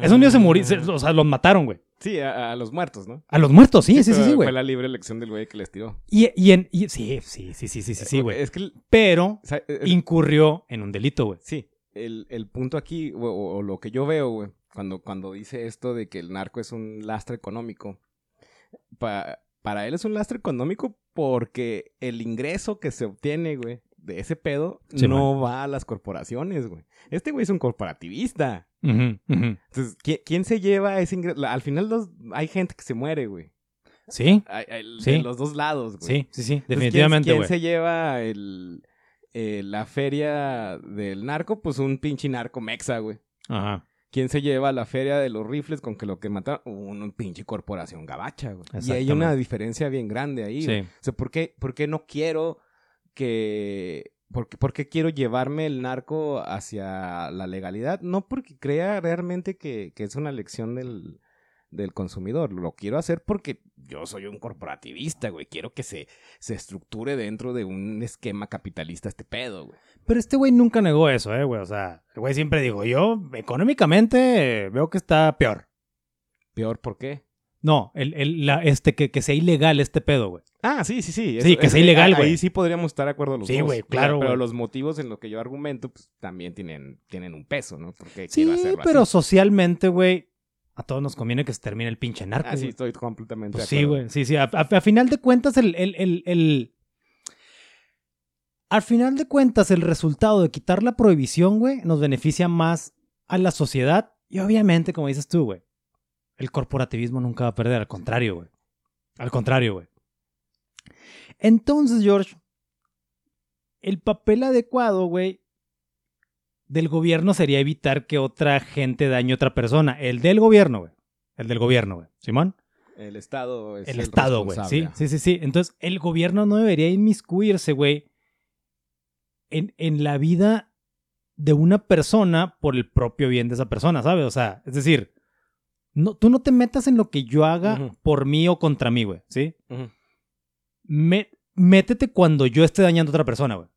Speaker 1: Esos niños se murieron, o sea, los mataron, güey.
Speaker 2: Sí, a, a los muertos, ¿no?
Speaker 1: A los muertos, sí, sí, sí, sí, güey.
Speaker 2: Fue la libre elección del güey que les tiró.
Speaker 1: Y, y en, y- sí, sí, sí, sí, sí, sí, sí, güey.
Speaker 2: Es que,
Speaker 1: Pero
Speaker 2: o sea, el-
Speaker 1: incurrió en un delito, güey.
Speaker 2: sí, el, el punto aquí, o, o- o lo que yo veo, güey, cuando, cuando dice esto de que el narco es un lastre económico, pa- para él es un lastre económico porque el ingreso que se obtiene, güey, de ese pedo
Speaker 1: Sí,
Speaker 2: no va a las corporaciones, güey. Este güey es un corporativista.
Speaker 1: Ujú.
Speaker 2: Entonces, ¿quién, quién se lleva ese ingreso? Al final los, hay gente que se muere, güey.
Speaker 1: Sí,
Speaker 2: Hay- hay-
Speaker 1: Sí.
Speaker 2: De los dos lados, güey.
Speaker 1: sí, sí, sí,
Speaker 2: Entonces,
Speaker 1: definitivamente,
Speaker 2: ¿quién,
Speaker 1: güey.
Speaker 2: quién se lleva el, eh, la feria del narco? Pues un pinche narco mexa, güey.
Speaker 1: Ajá.
Speaker 2: ¿Quién se lleva la feria de los rifles con que lo que mataron? Un, un pinche corporación gabacha, güey. Y hay una diferencia bien grande ahí. güey.
Speaker 1: Sí.
Speaker 2: O sea, ¿por qué, por qué no quiero que... ¿por qué, por qué quiero llevarme el narco hacia la legalidad? No porque crea realmente que, que es una lección del, del consumidor. Lo quiero hacer porque yo soy un corporativista, güey. Quiero que se, se estructure dentro de un esquema capitalista este pedo, güey.
Speaker 1: Pero este güey nunca negó eso, eh, güey. O sea, el güey siempre dijo, yo económicamente veo que está peor.
Speaker 2: Peor, ¿por qué?
Speaker 1: No, el, el- la, este, que, que sea ilegal este pedo, güey.
Speaker 2: Ah, sí, sí, sí.
Speaker 1: Sí, que sea ilegal, güey.
Speaker 2: Ahí sí podríamos estar de acuerdo los
Speaker 1: Sí,
Speaker 2: dos.
Speaker 1: güey,
Speaker 2: Pero-
Speaker 1: claro,
Speaker 2: Pero
Speaker 1: güey.
Speaker 2: los motivos en lo que yo argumento, pues también tienen, tienen un peso, ¿no? Porque
Speaker 1: Sí,
Speaker 2: quiero hacerlo
Speaker 1: pero
Speaker 2: así.
Speaker 1: socialmente, güey, a todos nos conviene que se termine el pinche narco.
Speaker 2: Ah, sí,
Speaker 1: güey.
Speaker 2: estoy completamente
Speaker 1: Pues
Speaker 2: de
Speaker 1: sí,
Speaker 2: acuerdo.
Speaker 1: güey. Sí, sí. A, a- a final de cuentas, el, el, el, el- Al final de cuentas, el resultado de quitar la prohibición, güey, nos beneficia más a la sociedad. Y obviamente, como dices tú, güey, el corporativismo nunca va a perder. Al contrario, güey. Al contrario, güey. Entonces, George, el papel adecuado, güey, del gobierno sería evitar que otra gente dañe a otra persona. El del gobierno, güey. El del gobierno, güey. Simón.
Speaker 2: El Estado es
Speaker 1: El,
Speaker 2: el,
Speaker 1: Estado, güey. Sí, sí, sí, sí. Entonces, el gobierno no debería inmiscuirse, güey, en, en la vida de una persona por el propio bien de esa persona, ¿sabes? O sea, es decir, no, tú no te metas en lo que yo haga por mí o contra mí, güey, ¿sí? Me- métete cuando yo esté dañando a otra persona, güey.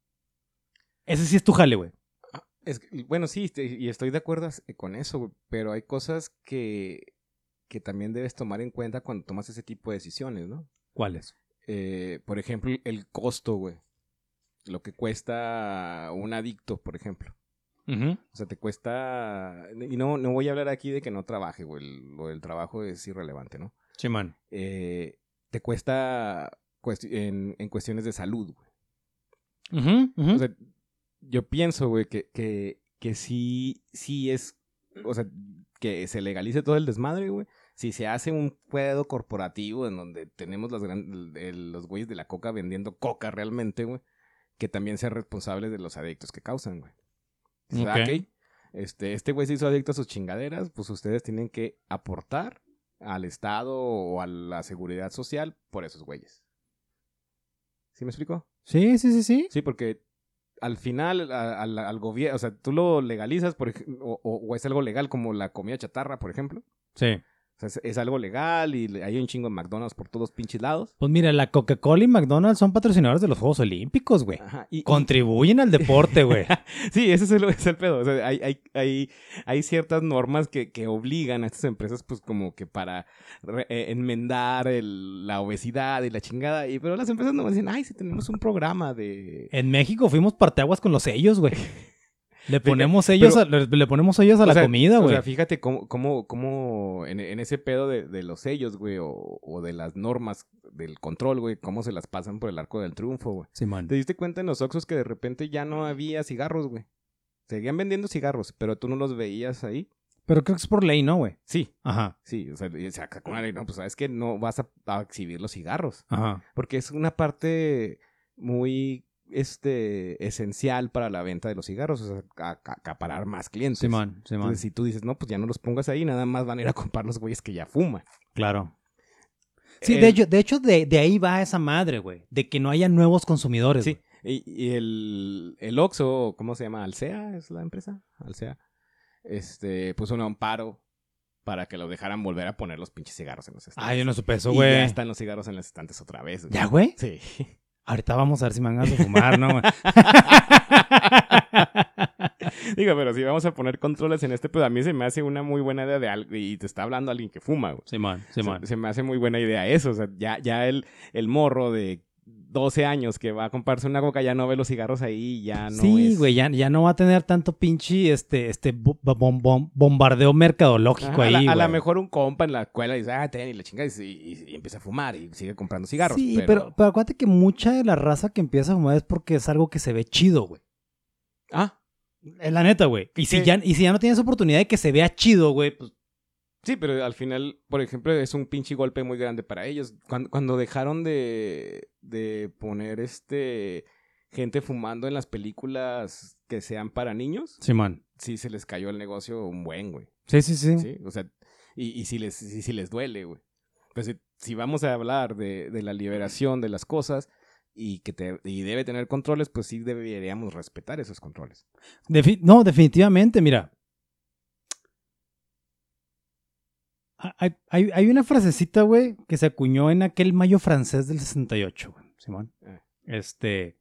Speaker 1: Ese sí es tu jale, güey.
Speaker 2: Es que- bueno, sí, este- y estoy de acuerdo con eso, güey, pero hay cosas que, que también debes tomar en cuenta cuando tomas ese tipo de decisiones, ¿no?
Speaker 1: ¿Cuál es?
Speaker 2: Eh, por ejemplo, el costo, güey. Lo que cuesta un adicto, por ejemplo. O sea, te cuesta... Y no, no voy a hablar aquí de que no trabaje, güey. el- Lo del trabajo es irrelevante, ¿no?
Speaker 1: Simón.
Speaker 2: Eh, te cuesta en, en cuestiones de salud, güey. O sea, yo pienso, güey, que, que, que sí, sí es, o sea, que se legalice todo el desmadre, güey. Si se hace un pedo corporativo en donde tenemos las gran- el- los güeyes de la coca vendiendo coca realmente, güey, que también sean responsables de los adictos que causan, güey. Ah,
Speaker 1: Ok.
Speaker 2: ok, Este, este güey se hizo adicto a sus chingaderas, pues ustedes tienen que aportar al Estado o a la seguridad social por esos güeyes. ¿Sí me explico?
Speaker 1: sí, sí, sí, sí.
Speaker 2: Sí, porque al final a- al, al gobierno, o sea, tú lo legalizas por o, o- o es algo legal como la comida chatarra, por ejemplo.
Speaker 1: Sí.
Speaker 2: O sea, es, es algo legal y hay un chingo de McDonald's por todos pinches lados.
Speaker 1: Pues mira, la Coca-Cola y McDonald's son patrocinadores de los Juegos Olímpicos, güey.
Speaker 2: Ajá, y- y-
Speaker 1: Contribuyen al deporte, güey. (laughs)
Speaker 2: sí, ese es el, es el pedo. O sea, hay, hay, hay, hay ciertas normas que, que obligan a estas empresas, pues, como que para re- eh, enmendar el- la obesidad y la chingada. Y, pero las empresas no dicen, ay, si tenemos un programa de...
Speaker 1: En México fuimos parteaguas con los sellos, güey. (laughs) Le ponemos ellos, a, le, le ponemos ellos a
Speaker 2: O
Speaker 1: la
Speaker 2: sea,
Speaker 1: comida,
Speaker 2: O
Speaker 1: güey.
Speaker 2: sea, fíjate cómo, cómo, cómo en, en ese pedo de, de los sellos, güey, o, o de las normas del control, güey, cómo se las pasan por el arco del triunfo, güey.
Speaker 1: Simón.
Speaker 2: ¿Te diste cuenta en los Oxxos que de repente ya no había cigarros, güey? Seguían vendiendo cigarros, pero tú no los veías ahí.
Speaker 1: Pero creo que es por ley, ¿no, güey?
Speaker 2: Sí,
Speaker 1: Ajá,
Speaker 2: sí, o sea, acá con la ley, no, pues sabes que no vas a, a exhibir los cigarros,
Speaker 1: ajá.
Speaker 2: porque es una parte muy este esencial para la venta de los cigarros, o sea, acaparar más clientes.
Speaker 1: Simón, Simón.
Speaker 2: Entonces, si tú dices, no, pues ya no los pongas ahí, nada más van a ir a comprar los güeyes que ya fuman.
Speaker 1: Claro. Sí,
Speaker 2: El-
Speaker 1: de hecho, de, hecho de, de ahí va esa madre, güey. De que no haya nuevos consumidores.
Speaker 2: Sí,
Speaker 1: güey.
Speaker 2: y, y el, el Oxxo, ¿cómo se llama? Alsea es la empresa, Alsea, este, puso un amparo para que lo dejaran volver a poner los pinches cigarros en los estantes.
Speaker 1: Ah, yo no supe eso,
Speaker 2: Y
Speaker 1: güey.
Speaker 2: ya están los cigarros en los estantes otra vez.
Speaker 1: ¿Ya, güey?
Speaker 2: Sí.
Speaker 1: Ahorita vamos a ver si me hagas de fumar, ¿no? (laughs) (laughs)
Speaker 2: Digo, pero si vamos a poner controles en este, pues a mí se me hace una muy buena idea de algo. Y te está hablando alguien que fuma, güey.
Speaker 1: Simón, Simón.
Speaker 2: Se, se me hace muy buena idea eso. O sea, ya, ya el, el morro de 12 años que va a comprarse una coca ya no ve los cigarros ahí, ya no
Speaker 1: sí,
Speaker 2: es...
Speaker 1: güey, ya, ya no va a tener tanto pinche este, este bo- bom- bom- bombardeo mercadológico
Speaker 2: Ajá,
Speaker 1: ahí,
Speaker 2: la- a lo mejor un compa en la escuela dice, ah, ten, y la chinga, y, y- y empieza a fumar y sigue comprando cigarros.
Speaker 1: Sí,
Speaker 2: pero...
Speaker 1: pero... pero, acuérdate que mucha de la raza que empieza a fumar es porque es algo que se ve chido, güey.
Speaker 2: Ah,
Speaker 1: Es la neta, güey. Y, si
Speaker 2: Sí.
Speaker 1: ya, y si ya no tienes oportunidad de que se vea chido, güey, pues
Speaker 2: sí, pero al final, por ejemplo, es un pinche golpe muy grande para ellos. Cuando, cuando dejaron de, de poner este gente fumando en las películas que sean para niños,
Speaker 1: Simón.
Speaker 2: sí se les cayó el negocio un buen, güey.
Speaker 1: Sí, sí, sí.
Speaker 2: Sí, o sea, y, y si les, si, si les duele, güey. Pues si, si vamos a hablar de, de la liberación de las cosas y que te, y debe tener controles, pues sí deberíamos respetar esos controles.
Speaker 1: Defi- no, definitivamente, mira. Hay, hay- hay una frasecita, güey, que se acuñó en aquel mayo francés del 68, güey, Simón.
Speaker 2: Eh.
Speaker 1: Este.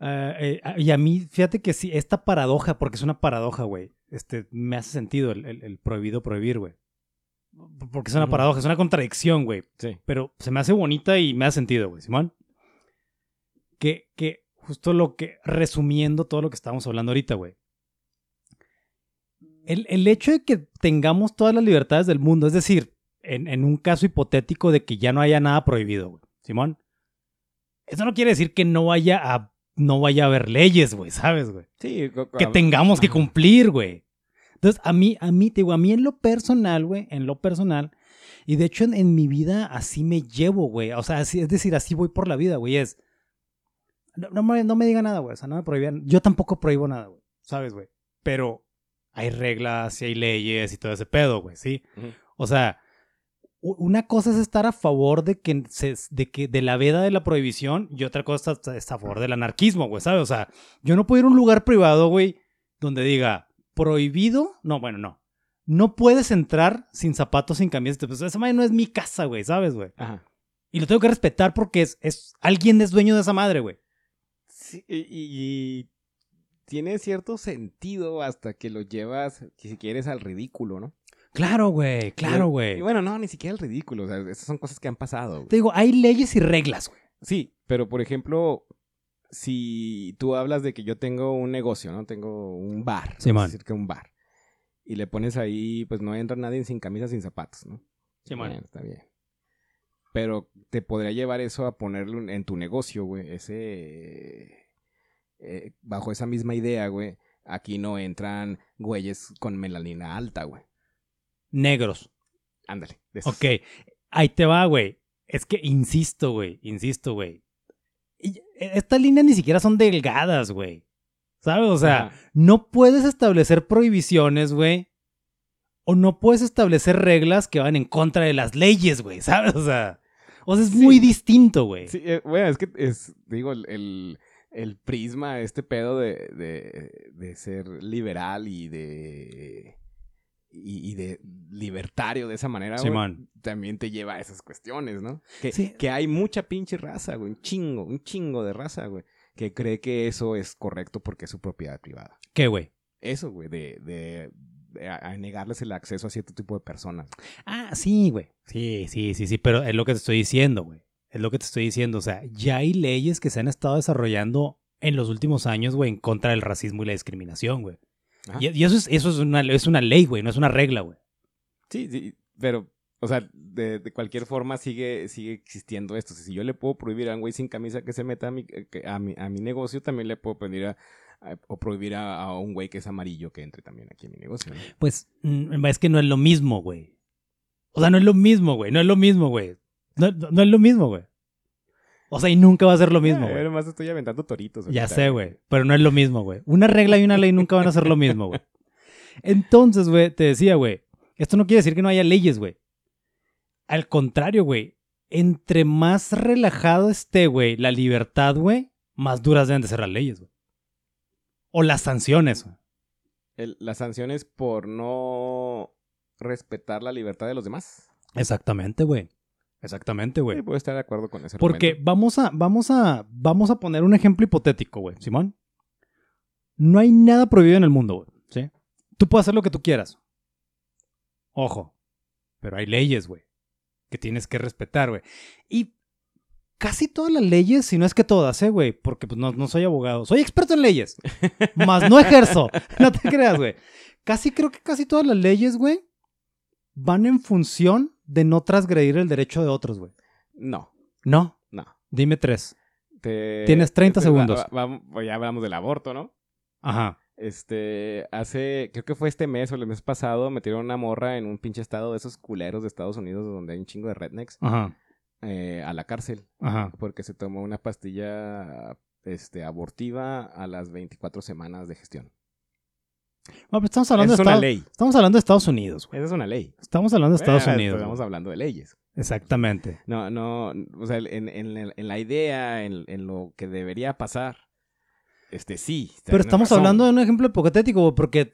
Speaker 1: ah, eh, ah, y a mí, fíjate que sí, esta paradoja, porque es una paradoja, güey, este, me hace sentido el, el- el prohibido prohibir, güey. Porque es una paradoja, es una contradicción, güey.
Speaker 2: Sí.
Speaker 1: Pero se me hace bonita y me hace sentido, güey, Simón. Que, que justo lo que, resumiendo todo lo que estábamos hablando ahorita, güey. El, el hecho de que tengamos todas las libertades del mundo, es decir, en, en un caso hipotético de que ya no haya nada prohibido, güey, Simón. Eso no quiere decir que no vaya a, no vaya a haber leyes, güey, ¿sabes, güey?
Speaker 2: Sí,
Speaker 1: que tengamos que cumplir, güey. Entonces, a mí, a mí, te digo, a mí en lo personal, güey, en lo personal, y de hecho en, en mi vida así me llevo, güey. O sea, así, es decir, así voy por la vida, güey. Es. No, no me, no me diga nada, güey. O sea, no me prohíban. Yo tampoco prohíbo nada, güey. ¿Sabes, güey? Pero hay reglas y hay leyes y todo ese pedo, güey, ¿sí? O sea, una cosa es estar a favor de que, se, de que de la veda de la prohibición y otra cosa es es a favor del anarquismo, güey, ¿sabes? O sea, yo no puedo ir a un lugar privado, güey, donde diga prohibido. No, bueno, no. No puedes entrar sin zapatos, sin camiseta. Pues esa madre no es mi casa, güey, ¿sabes, güey?
Speaker 2: Ajá.
Speaker 1: Y lo tengo que respetar porque es, es alguien es dueño de esa madre, güey.
Speaker 2: Sí, y, y tiene cierto sentido hasta que lo llevas, si quieres, al ridículo, ¿no?
Speaker 1: Claro, güey, claro,
Speaker 2: Y
Speaker 1: güey.
Speaker 2: bueno, no, ni siquiera al ridículo. O sea, esas son cosas que han pasado.
Speaker 1: Te digo, hay leyes y reglas, güey.
Speaker 2: Sí, pero por ejemplo, si tú hablas de que yo tengo un negocio, ¿no? Tengo un bar.
Speaker 1: Sí, man.
Speaker 2: decir que un bar. Y le pones ahí, pues no entra nadie sin camisa, sin zapatos, ¿no?
Speaker 1: Sí, man.
Speaker 2: Bueno, está bien. Pero te podría llevar eso a ponerlo en tu negocio, güey. Ese. Eh, bajo esa misma idea, güey. Aquí no entran güeyes con melanina alta, güey.
Speaker 1: Negros.
Speaker 2: Ándale. de esos.
Speaker 1: Ok, ahí te va, güey. Es que insisto, güey, insisto, güey. Estas líneas ni siquiera son delgadas, güey. ¿Sabes? O sea,
Speaker 2: Ajá.
Speaker 1: no puedes establecer prohibiciones, güey. O no puedes establecer reglas que van en contra de las leyes, güey. ¿Sabes? O sea, o sea es
Speaker 2: Sí.
Speaker 1: muy distinto, güey.
Speaker 2: Sí, eh, bueno, es que es, digo, el, el, el prisma, este pedo de, de, de ser liberal y de. Y, y de libertario de esa manera, güey, también te lleva a esas cuestiones, ¿no? Que,
Speaker 1: Sí.
Speaker 2: que hay mucha pinche raza, güey, un chingo, un chingo de raza, güey, que cree que eso es correcto porque es su propiedad privada.
Speaker 1: ¿Qué, güey?
Speaker 2: Eso, güey, de, de, de a- a negarles el acceso a cierto tipo de personas.
Speaker 1: Ah, sí, güey. Sí, sí, sí, sí, pero es lo que te estoy diciendo, güey. Es lo que te estoy diciendo. O sea, ya hay leyes que se han estado desarrollando en los últimos años, güey, en contra del racismo y la discriminación, güey. Y, y eso es, eso es una, es una ley, güey, no es una regla, güey.
Speaker 2: Sí, sí, pero, o sea, de, de cualquier forma sigue, sigue existiendo esto. Si yo le puedo prohibir a un güey sin camisa que se meta a mi, que- a mi, a mi negocio, también le puedo prohibir a, o prohibir a, a un güey que es amarillo que entre también aquí en mi negocio. ¿no?
Speaker 1: Pues mm, es que no es lo mismo, güey. O sea, no es lo mismo, güey. No es lo mismo, güey. No, no- no es lo mismo, güey. O sea, y nunca va a ser lo mismo,
Speaker 2: Eh,
Speaker 1: güey.
Speaker 2: Además estoy aventando toritos.
Speaker 1: Ya sé, güey. Pero no es lo mismo, güey. Una regla y una ley nunca van a ser lo mismo, güey. Entonces, güey, te decía, güey. Esto no quiere decir que no haya leyes, güey. Al contrario, güey. Entre más relajado esté, güey, la libertad, güey, más duras deben de ser las leyes, güey. O las sanciones, güey.
Speaker 2: El- las sanciones por no respetar la libertad de los demás.
Speaker 1: Exactamente, güey. Exactamente, güey.
Speaker 2: Sí, puedo estar de acuerdo con ese
Speaker 1: Porque
Speaker 2: argumento.
Speaker 1: vamos a, vamos a, vamos a poner un ejemplo hipotético, güey, Simón. No hay nada prohibido en el mundo, güey. ¿Sí? Tú puedes hacer lo que tú quieras. Ojo. Pero hay leyes, güey. Que tienes que respetar, güey. Y casi todas las leyes, si no es que todas, ¿eh, güey? Porque pues no, no soy abogado. Soy experto en leyes. (laughs) más no ejerzo. (laughs) No te creas, güey. Casi creo que casi todas las leyes, güey, van en función de no transgredir el derecho de otros, güey.
Speaker 2: No,
Speaker 1: No.
Speaker 2: no.
Speaker 1: Dime tres.
Speaker 2: Te-
Speaker 1: Tienes 30
Speaker 2: este, va-
Speaker 1: segundos.
Speaker 2: va- va- pues ya hablamos del aborto, ¿no?
Speaker 1: Ajá.
Speaker 2: Este, hace, creo que fue este mes o el mes pasado, metieron una morra en un pinche estado de esos culeros de Estados Unidos donde hay un chingo de rednecks
Speaker 1: Ajá.
Speaker 2: eh, a la cárcel
Speaker 1: Ajá.
Speaker 2: porque se tomó una pastilla este, abortiva a las 24 semanas de gestión.
Speaker 1: Bueno, pero estamos hablando de
Speaker 2: una
Speaker 1: Estados,
Speaker 2: ley.
Speaker 1: estamos hablando de Estados Unidos, güey.
Speaker 2: Esa es una ley.
Speaker 1: Estamos hablando de Estados
Speaker 2: Eh,
Speaker 1: Unidos.
Speaker 2: Estamos
Speaker 1: güey.
Speaker 2: hablando de leyes.
Speaker 1: Exactamente.
Speaker 2: No, no, o sea, en, en, en la idea, en, en lo que debería pasar, este sí.
Speaker 1: Pero estamos
Speaker 2: razón.
Speaker 1: hablando de un ejemplo hipotético, güey, porque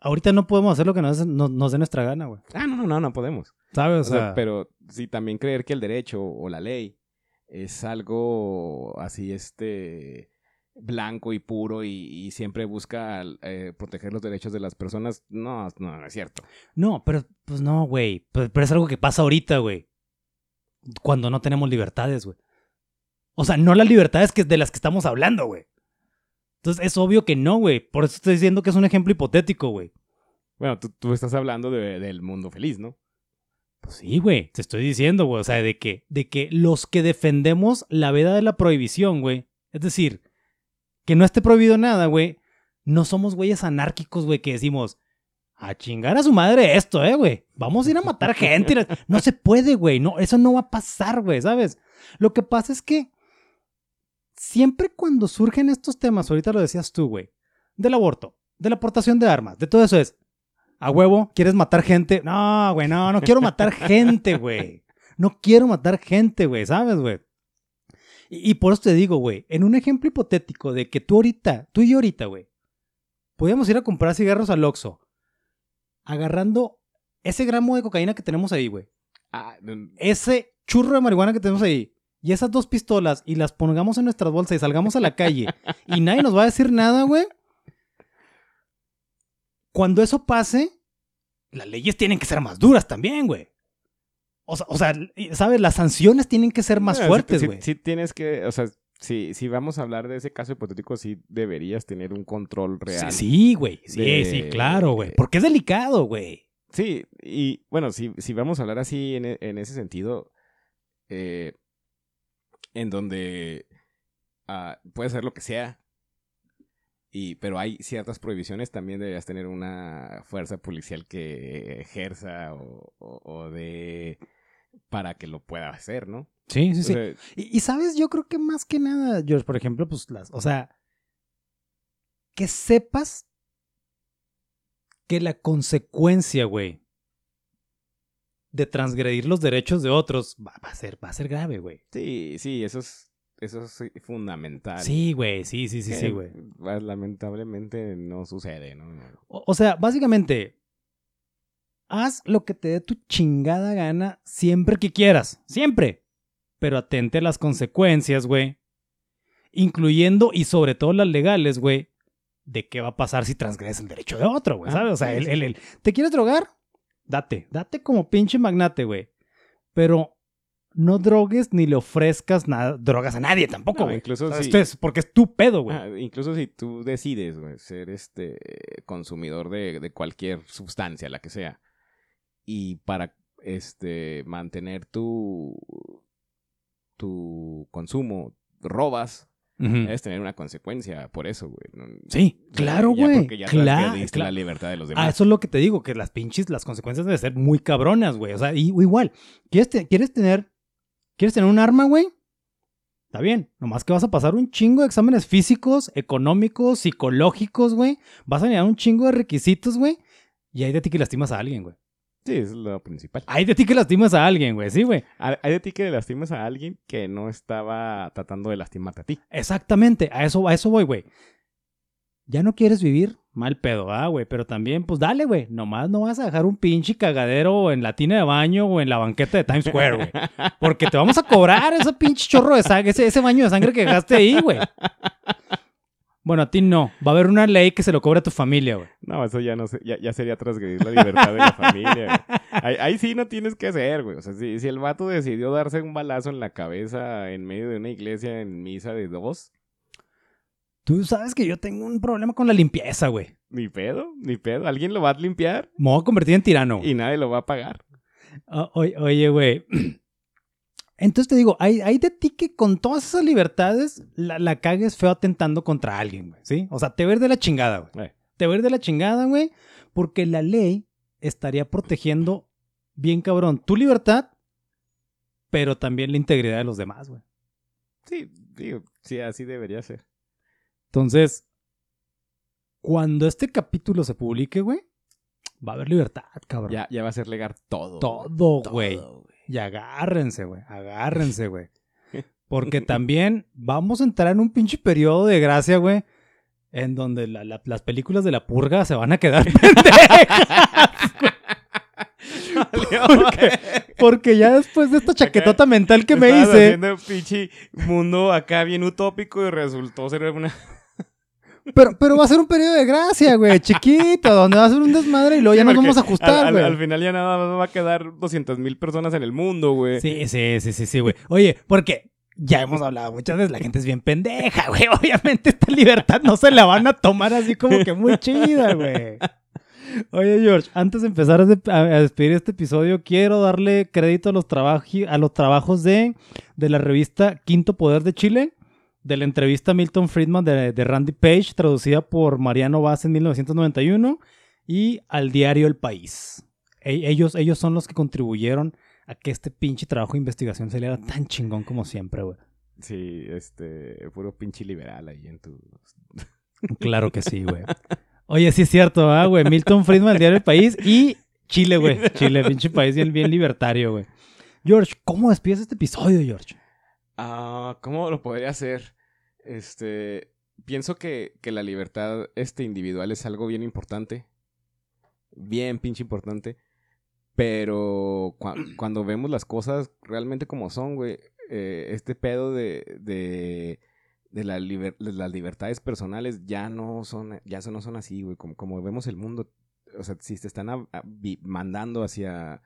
Speaker 1: ahorita no podemos hacer lo que nos, nos, nos dé nuestra gana, güey.
Speaker 2: Ah, no, no, no, no podemos.
Speaker 1: ¿Sabes?
Speaker 2: O sea, pero sí también creer que el derecho o la ley es algo así, este blanco y puro y, y siempre busca eh, proteger los derechos de las personas, no, no, no es cierto.
Speaker 1: No, pero pues no, güey. Pero, pero es algo que pasa ahorita, güey. Cuando no tenemos libertades, güey. O sea, no las libertades que de las que estamos hablando, güey. Entonces es obvio que no, güey. Por eso estoy diciendo que es un ejemplo hipotético, güey.
Speaker 2: Bueno, tú, tú estás hablando de- del mundo feliz, ¿no?
Speaker 1: Pues sí, güey, te estoy diciendo, güey, o sea, de que, de que los que defendemos la veda de la prohibición, güey, es decir, que no esté prohibido nada, güey, no somos güeyes anárquicos, güey, que decimos, a chingar a su madre esto, eh, güey, vamos a ir a matar gente. y la-". No se puede, güey, no, eso no va a pasar, güey, ¿sabes? Lo que pasa es que siempre cuando surgen estos temas, ahorita lo decías tú, güey, del aborto, de la aportación de armas, de todo eso es, a huevo, ¿quieres matar gente? No, güey, no, no quiero matar gente, güey. No quiero matar gente, güey, ¿sabes, güey? Y, y por eso te digo, güey, en un ejemplo hipotético de que tú ahorita, tú y yo ahorita, güey, podíamos ir a comprar cigarros al Oxxo, agarrando ese gramo de cocaína que tenemos ahí, güey,
Speaker 2: Ah,
Speaker 1: ese churro de marihuana que tenemos ahí, y esas dos pistolas, y las pongamos en nuestras bolsas y salgamos a la calle, y nadie nos va a decir nada, güey. Cuando eso pase, las leyes tienen que ser más duras también, güey. O sea, o sea, ¿sabes? Las sanciones tienen que ser más
Speaker 2: sí-
Speaker 1: fuertes,
Speaker 2: sí-
Speaker 1: güey.
Speaker 2: Sí, tienes que, o sea, si, si vamos a hablar de ese caso hipotético, sí deberías tener un control real.
Speaker 1: Sí, sí, güey. Sí,
Speaker 2: de-
Speaker 1: sí, claro, güey. Porque es delicado, güey.
Speaker 2: Sí, y bueno, si, si vamos a hablar así en, en ese sentido, eh, en donde ah, puede ser lo que sea, y, pero hay ciertas prohibiciones, también deberías tener una fuerza policial que ejerza o, o- o de para que lo pueda hacer, ¿no?
Speaker 1: Sí, sí,
Speaker 2: O
Speaker 1: sí.
Speaker 2: sea,
Speaker 1: Y, y, sabes, yo creo que más que nada, George, por ejemplo, pues las, o sea, que sepas que la consecuencia, güey, de transgredir los derechos de otros va, va a ser, va a ser grave, güey.
Speaker 2: sí, sí, eso es, eso es fundamental.
Speaker 1: Sí, güey, sí, sí, sí, sí, güey.
Speaker 2: Lamentablemente no sucede, ¿no?
Speaker 1: O, o sea, básicamente, haz lo que te dé tu chingada gana siempre que quieras, siempre. Pero atente a las consecuencias, güey. Incluyendo y sobre todo las legales, güey. De qué va a pasar si transgredes el derecho de otro, güey,
Speaker 2: Ah,
Speaker 1: ¿sabes? O sea,
Speaker 2: sí.
Speaker 1: el- el- ¿te quieres drogar? Date, date como pinche magnate, güey. Pero no drogues ni le ofrezcas nada, drogas a nadie tampoco,
Speaker 2: No,
Speaker 1: güey.
Speaker 2: incluso si-
Speaker 1: esto es porque es tu pedo, güey.
Speaker 2: Ah, incluso si tú decides güey, ser este consumidor de, de cualquier sustancia, la que sea, y para este mantener tu tu consumo robas, debes tener una consecuencia por eso, güey. No-
Speaker 1: Sí,
Speaker 2: ya-
Speaker 1: claro, güey.
Speaker 2: porque ya
Speaker 1: Claro, claro.
Speaker 2: la libertad de los
Speaker 1: Ah,
Speaker 2: demás.
Speaker 1: eso es lo que te digo, que las pinches, las consecuencias deben ser muy cabronas, güey. O sea, y- igual, ¿quieres, te- ¿quieres tener ¿quieres tener un arma, güey? Está bien, nomás que vas a pasar un chingo de exámenes físicos, económicos, psicológicos, güey. Vas a llenar un chingo de requisitos, güey. Y hay de ti que lastimas a alguien, güey.
Speaker 2: Sí, es lo principal.
Speaker 1: Hay de ti que lastimas a alguien, güey, sí, güey.
Speaker 2: Hay hay de ti que lastimas a alguien que no estaba tratando de lastimarte a ti.
Speaker 1: Exactamente, a eso, a eso voy, güey. Ya no quieres vivir mal pedo, ah, güey, pero también, pues dale, güey. Nomás no vas a dejar un pinche cagadero en la tina de baño o en la banqueta de Times Square, güey. Porque te vamos a cobrar ese pinche chorro de sangre, ese, ese baño de sangre que dejaste ahí, güey. Bueno, a ti no. Va a haber una ley que se lo cobre a tu familia, güey.
Speaker 2: No, eso ya no ya, ya sería transgredir la libertad de la (laughs) familia. Ahí, ahí sí no tienes que hacer, güey. O sea, si, si el vato decidió darse un balazo en la cabeza en medio de una iglesia en misa de dos,
Speaker 1: Tú sabes que yo tengo un problema con la limpieza, güey.
Speaker 2: ni pedo, ni pedo. Alguien lo va a limpiar
Speaker 1: Me voy a convertir en tirano.
Speaker 2: y nadie lo va a pagar.
Speaker 1: O- oye, oye, güey. (clears throat) Entonces te digo, hay, hay de ti que con todas esas libertades la, la cagues feo atentando contra alguien, güey, ¿sí? O sea, te ir de la chingada, güey.
Speaker 2: Eh.
Speaker 1: Te ir de la chingada, güey, porque la ley estaría protegiendo bien cabrón tu libertad, pero también la integridad de los demás, güey.
Speaker 2: Sí, digo, sí, así debería ser.
Speaker 1: Entonces, cuando este capítulo se publique, güey, va a haber libertad, cabrón.
Speaker 2: Ya, ya va a ser legal todo.
Speaker 1: Todo, güey. Y agárrense, güey. Agárrense, güey. (laughs) Porque también vamos a entrar en un pinche periodo de gracia, güey. En donde la- la- las películas de la purga se van a quedar (laughs) (laughs) porque, porque ya después de esta chaquetota mental que me hice.
Speaker 2: haciendo un pinche mundo acá bien utópico y resultó ser una...
Speaker 1: Pero, pero va a ser un periodo de gracia, güey. Chiquito, donde va a ser un desmadre y luego ya nos vamos a ajustar,
Speaker 2: al-
Speaker 1: güey.
Speaker 2: al final ya nada más va a quedar 200 mil personas en el mundo, güey.
Speaker 1: Sí, sí, sí, sí, sí, güey. Oye, porque ya hemos hablado muchas veces, la gente es bien pendeja, güey. (laughs) Obviamente esta libertad no se la van a tomar así como que muy chida, güey. Oye, George, antes de empezar a de- a a despedir este episodio, quiero darle crédito a los, a los trabajos de, de la revista Quinto Poder de Chile, de la entrevista a Milton Friedman de, de Randy Page, traducida por Mariano Vaz en 1991, y al diario El País. E- ellos, ellos son los que contribuyeron a que este pinche trabajo de investigación saliera tan chingón como siempre, güey.
Speaker 2: Sí, este, puro pinche liberal ahí en tu...
Speaker 1: Claro que sí, güey. Oye, sí es cierto, ah, güey. Milton Friedman, el diario El País y Chile, güey. Chile, pinche país bien, bien libertario, güey. George, ¿cómo despides este episodio, George?
Speaker 2: Ah, ¿cómo lo podría hacer? Este, pienso que, que la libertad este, individual es algo bien importante. Bien pinche importante. Pero cua- (clears throat) cuando vemos las cosas realmente como son, güey, eh, este pedo de, de, de, la liber- de las libertades personales ya no son, ya no son así, güey. Como, como vemos el mundo, o sea, si te están mandando hacia,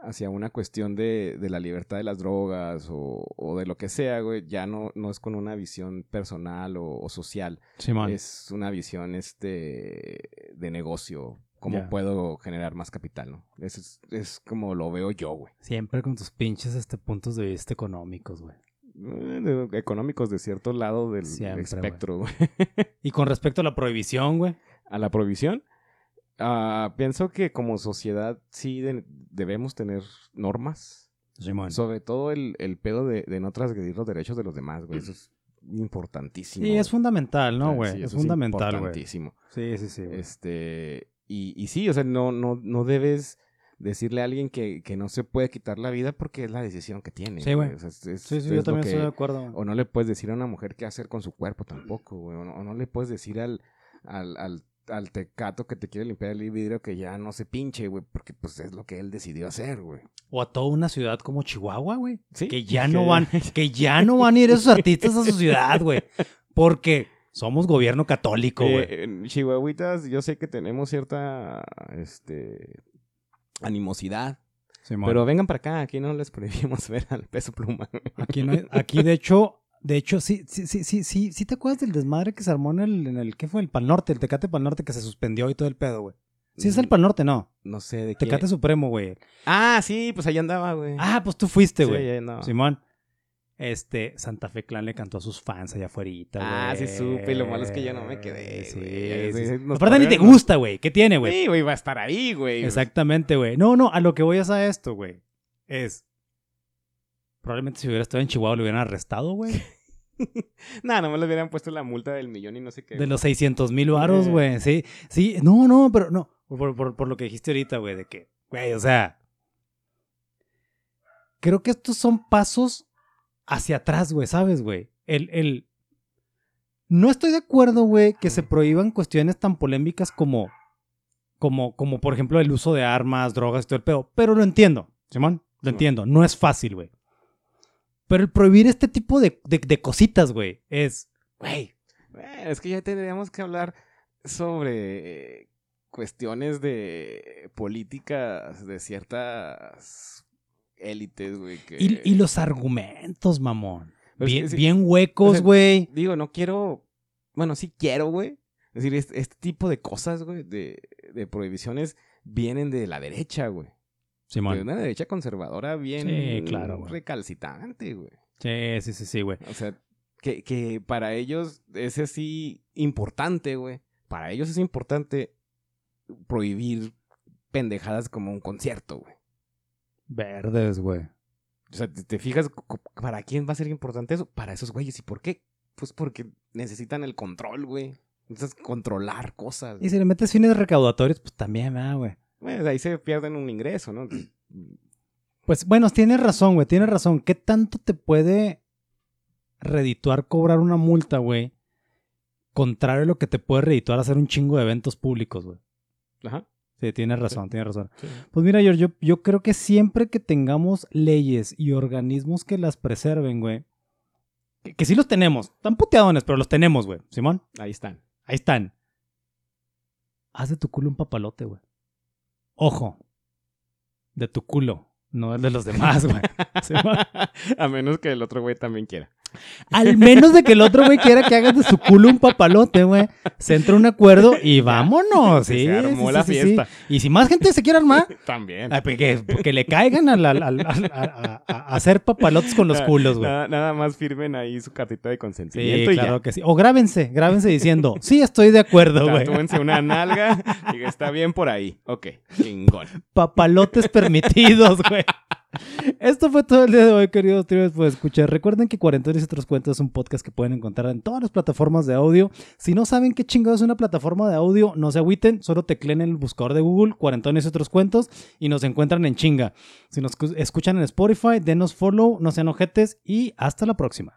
Speaker 2: hacia una cuestión de, de la libertad de las drogas o, o de lo que sea, güey, ya no, no es con una visión personal o, o social. Es una visión este de negocio. ¿Cómo puedo generar más capital, no? Eso es, es como lo veo yo, güey.
Speaker 1: Siempre con tus pinches este, puntos de vista económicos, güey.
Speaker 2: Eh, de- económicos de cierto lado del
Speaker 1: Siempre,
Speaker 2: espectro, güey.
Speaker 1: Y con respecto a la prohibición, güey. (laughs)
Speaker 2: A la prohibición, ah, pienso que como sociedad sí de- debemos tener normas.
Speaker 1: Simón.
Speaker 2: Sobre todo el, el pedo de, de no transgredir los derechos de los demás, güey. Eso es importantísimo.
Speaker 1: Sí, es fundamental, ¿no, güey?
Speaker 2: sí,
Speaker 1: es fundamental, güey.
Speaker 2: importantísimo.
Speaker 1: Sí, sí, sí.
Speaker 2: Este, y, y sí, o sea, no, no, no debes decirle a alguien que, que no se puede quitar la vida porque es la decisión que tiene.
Speaker 1: Sí, güey.
Speaker 2: O sea,
Speaker 1: Sí, sí, yo también
Speaker 2: que-
Speaker 1: estoy de acuerdo.
Speaker 2: O no le puedes decir a una mujer qué hacer con su cuerpo tampoco, güey. O no, o no le puedes decir al, al, al, al tecato que te quiere limpiar el vidrio que ya no se pinche, güey, porque pues es lo que él decidió hacer, güey.
Speaker 1: O a toda una ciudad como Chihuahua, güey.
Speaker 2: Sí.
Speaker 1: Que ya no van, que ya no van a ir esos artistas a su ciudad, güey. Porque somos gobierno católico, güey.
Speaker 2: Eh, en Chihuahuitas yo sé que tenemos cierta, este, animosidad
Speaker 1: Simón.
Speaker 2: Pero vengan para acá, aquí no les prohibimos (laughs) ver al peso pluma.
Speaker 1: Aquí, no hay- aquí de hecho, de hecho, sí, sí, sí, sí, sí, sí te acuerdas del desmadre que se armó en el, en el ¿qué fue? El Pal Norte, el Tecate Pal Norte que se suspendió y todo el pedo, güey. Sí, es el Pal Norte, no.
Speaker 2: No sé de qué.
Speaker 1: Tecate Supremo, güey.
Speaker 2: Ah, sí, pues ahí andaba, güey.
Speaker 1: Ah, pues tú fuiste,
Speaker 2: Sí,
Speaker 1: güey.
Speaker 2: ahí andaba.
Speaker 1: Simón. Este, Santa Fe Clan le cantó a sus fans allá afuera.
Speaker 2: Ah, sí supe, y lo malo es que yo no me quedé,
Speaker 1: Sí,
Speaker 2: güey.
Speaker 1: sí,
Speaker 2: Sí,
Speaker 1: sí. Aparte ni te gusta, güey. ¿Qué tiene, güey?
Speaker 2: Sí, güey, va a estar ahí, güey.
Speaker 1: Exactamente, güey. No, no, a lo que voy es a esto, güey. Es. Probablemente si hubiera estado en Chihuahua lo hubieran arrestado, güey. (laughs)
Speaker 2: Nah, no me le hubieran puesto la multa del millón y no sé qué.
Speaker 1: De los 600 mil varos,
Speaker 2: Eh.
Speaker 1: güey. Sí, sí. No, no, pero no. Por, por- por lo que dijiste ahorita, güey, de que, güey, o sea. Creo que estos son pasos hacia atrás, güey, ¿sabes, güey? El, el. No estoy de acuerdo, güey, que se prohíban cuestiones tan polémicas como. Como, como, por ejemplo, el uso de armas, drogas y todo el pedo. Pero lo entiendo, Simón. Lo entiendo. No es fácil, güey. Pero el prohibir este tipo de, de, de cositas, güey, es. Güey,
Speaker 2: Bueno, es que ya tendríamos que hablar sobre eh, cuestiones de políticas de ciertas élites, güey. que-
Speaker 1: Y, y los argumentos, mamón.
Speaker 2: Pues
Speaker 1: bien,
Speaker 2: que O
Speaker 1: huecos,
Speaker 2: sea,
Speaker 1: güey.
Speaker 2: Digo, no quiero. Bueno, sí quiero, güey. Es decir, este, este tipo de cosas, güey, de, de prohibiciones vienen de la derecha, güey. De
Speaker 1: Simón.
Speaker 2: una derecha conservadora bien
Speaker 1: Sí, claro, güey. Sí, sí, sí, sí, güey.
Speaker 2: O sea, que, que para ellos es así importante, güey. Para ellos es importante prohibir pendejadas como un concierto, güey.
Speaker 1: Verdes, güey.
Speaker 2: O sea, te, te fijas, ¿para quién va a ser importante eso? Para esos güeyes. ¿Y por qué? Pues porque necesitan el control, güey. Necesitas controlar cosas.
Speaker 1: Y si le metes fines recaudatorios, pues también, ¿verdad, güey?
Speaker 2: Bueno, de ahí se pierden un ingreso, ¿no? Entonces, (clears throat)
Speaker 1: Pues bueno, tienes razón, güey, tienes razón. ¿Qué tanto te puede redituar cobrar una multa, güey? Contrario a lo que te puede redituar hacer un chingo de eventos públicos, güey.
Speaker 2: Ajá.
Speaker 1: Sí, tienes razón, tienes razón.
Speaker 2: Sí.
Speaker 1: Pues mira, George, yo, yo creo que siempre que tengamos leyes y organismos que las preserven, güey, que, que sí los tenemos, están puteadones, pero los tenemos, güey, Simón,
Speaker 2: Ahí están.
Speaker 1: ahí están. Haz de tu culo un papalote, güey. Ojo, de tu culo, no de los demás, güey. (laughs)
Speaker 2: A menos que el otro güey también quiera.
Speaker 1: Al menos de que el otro güey quiera que hagas de su culo un papalote, güey. Se entra un acuerdo y vámonos,
Speaker 2: Se
Speaker 1: sí.
Speaker 2: armó
Speaker 1: sí,
Speaker 2: la
Speaker 1: sí, sí,
Speaker 2: fiesta.
Speaker 1: sí. Y si más gente se quiere armar, (laughs)
Speaker 2: También.
Speaker 1: Ay, pues que, que le caigan a, a- a hacer papalotes con los culos, güey.
Speaker 2: Nada, nada más firmen ahí su cartita de
Speaker 1: Sí,
Speaker 2: consentimiento y
Speaker 1: claro que sí. O grábense, grábense diciendo, sí, estoy de acuerdo,
Speaker 2: ya.
Speaker 1: güey.
Speaker 2: Una (laughs) nalga y que está bien por ahí. Ok, chingón.
Speaker 1: Papalotes permitidos, güey. Esto fue todo el día de hoy, queridos tríos pues escuchar. Recuerden que Cuarentones y otros cuentos es un podcast que pueden encontrar en todas las plataformas de audio. Si no saben qué chingados es una plataforma de audio, no se agüiten, solo tecleen en el buscador de Google Cuarentones y otros cuentos y nos encuentran en chinga. Si nos escu- escuchan en Spotify, denos follow, no sean ojetes y hasta la próxima.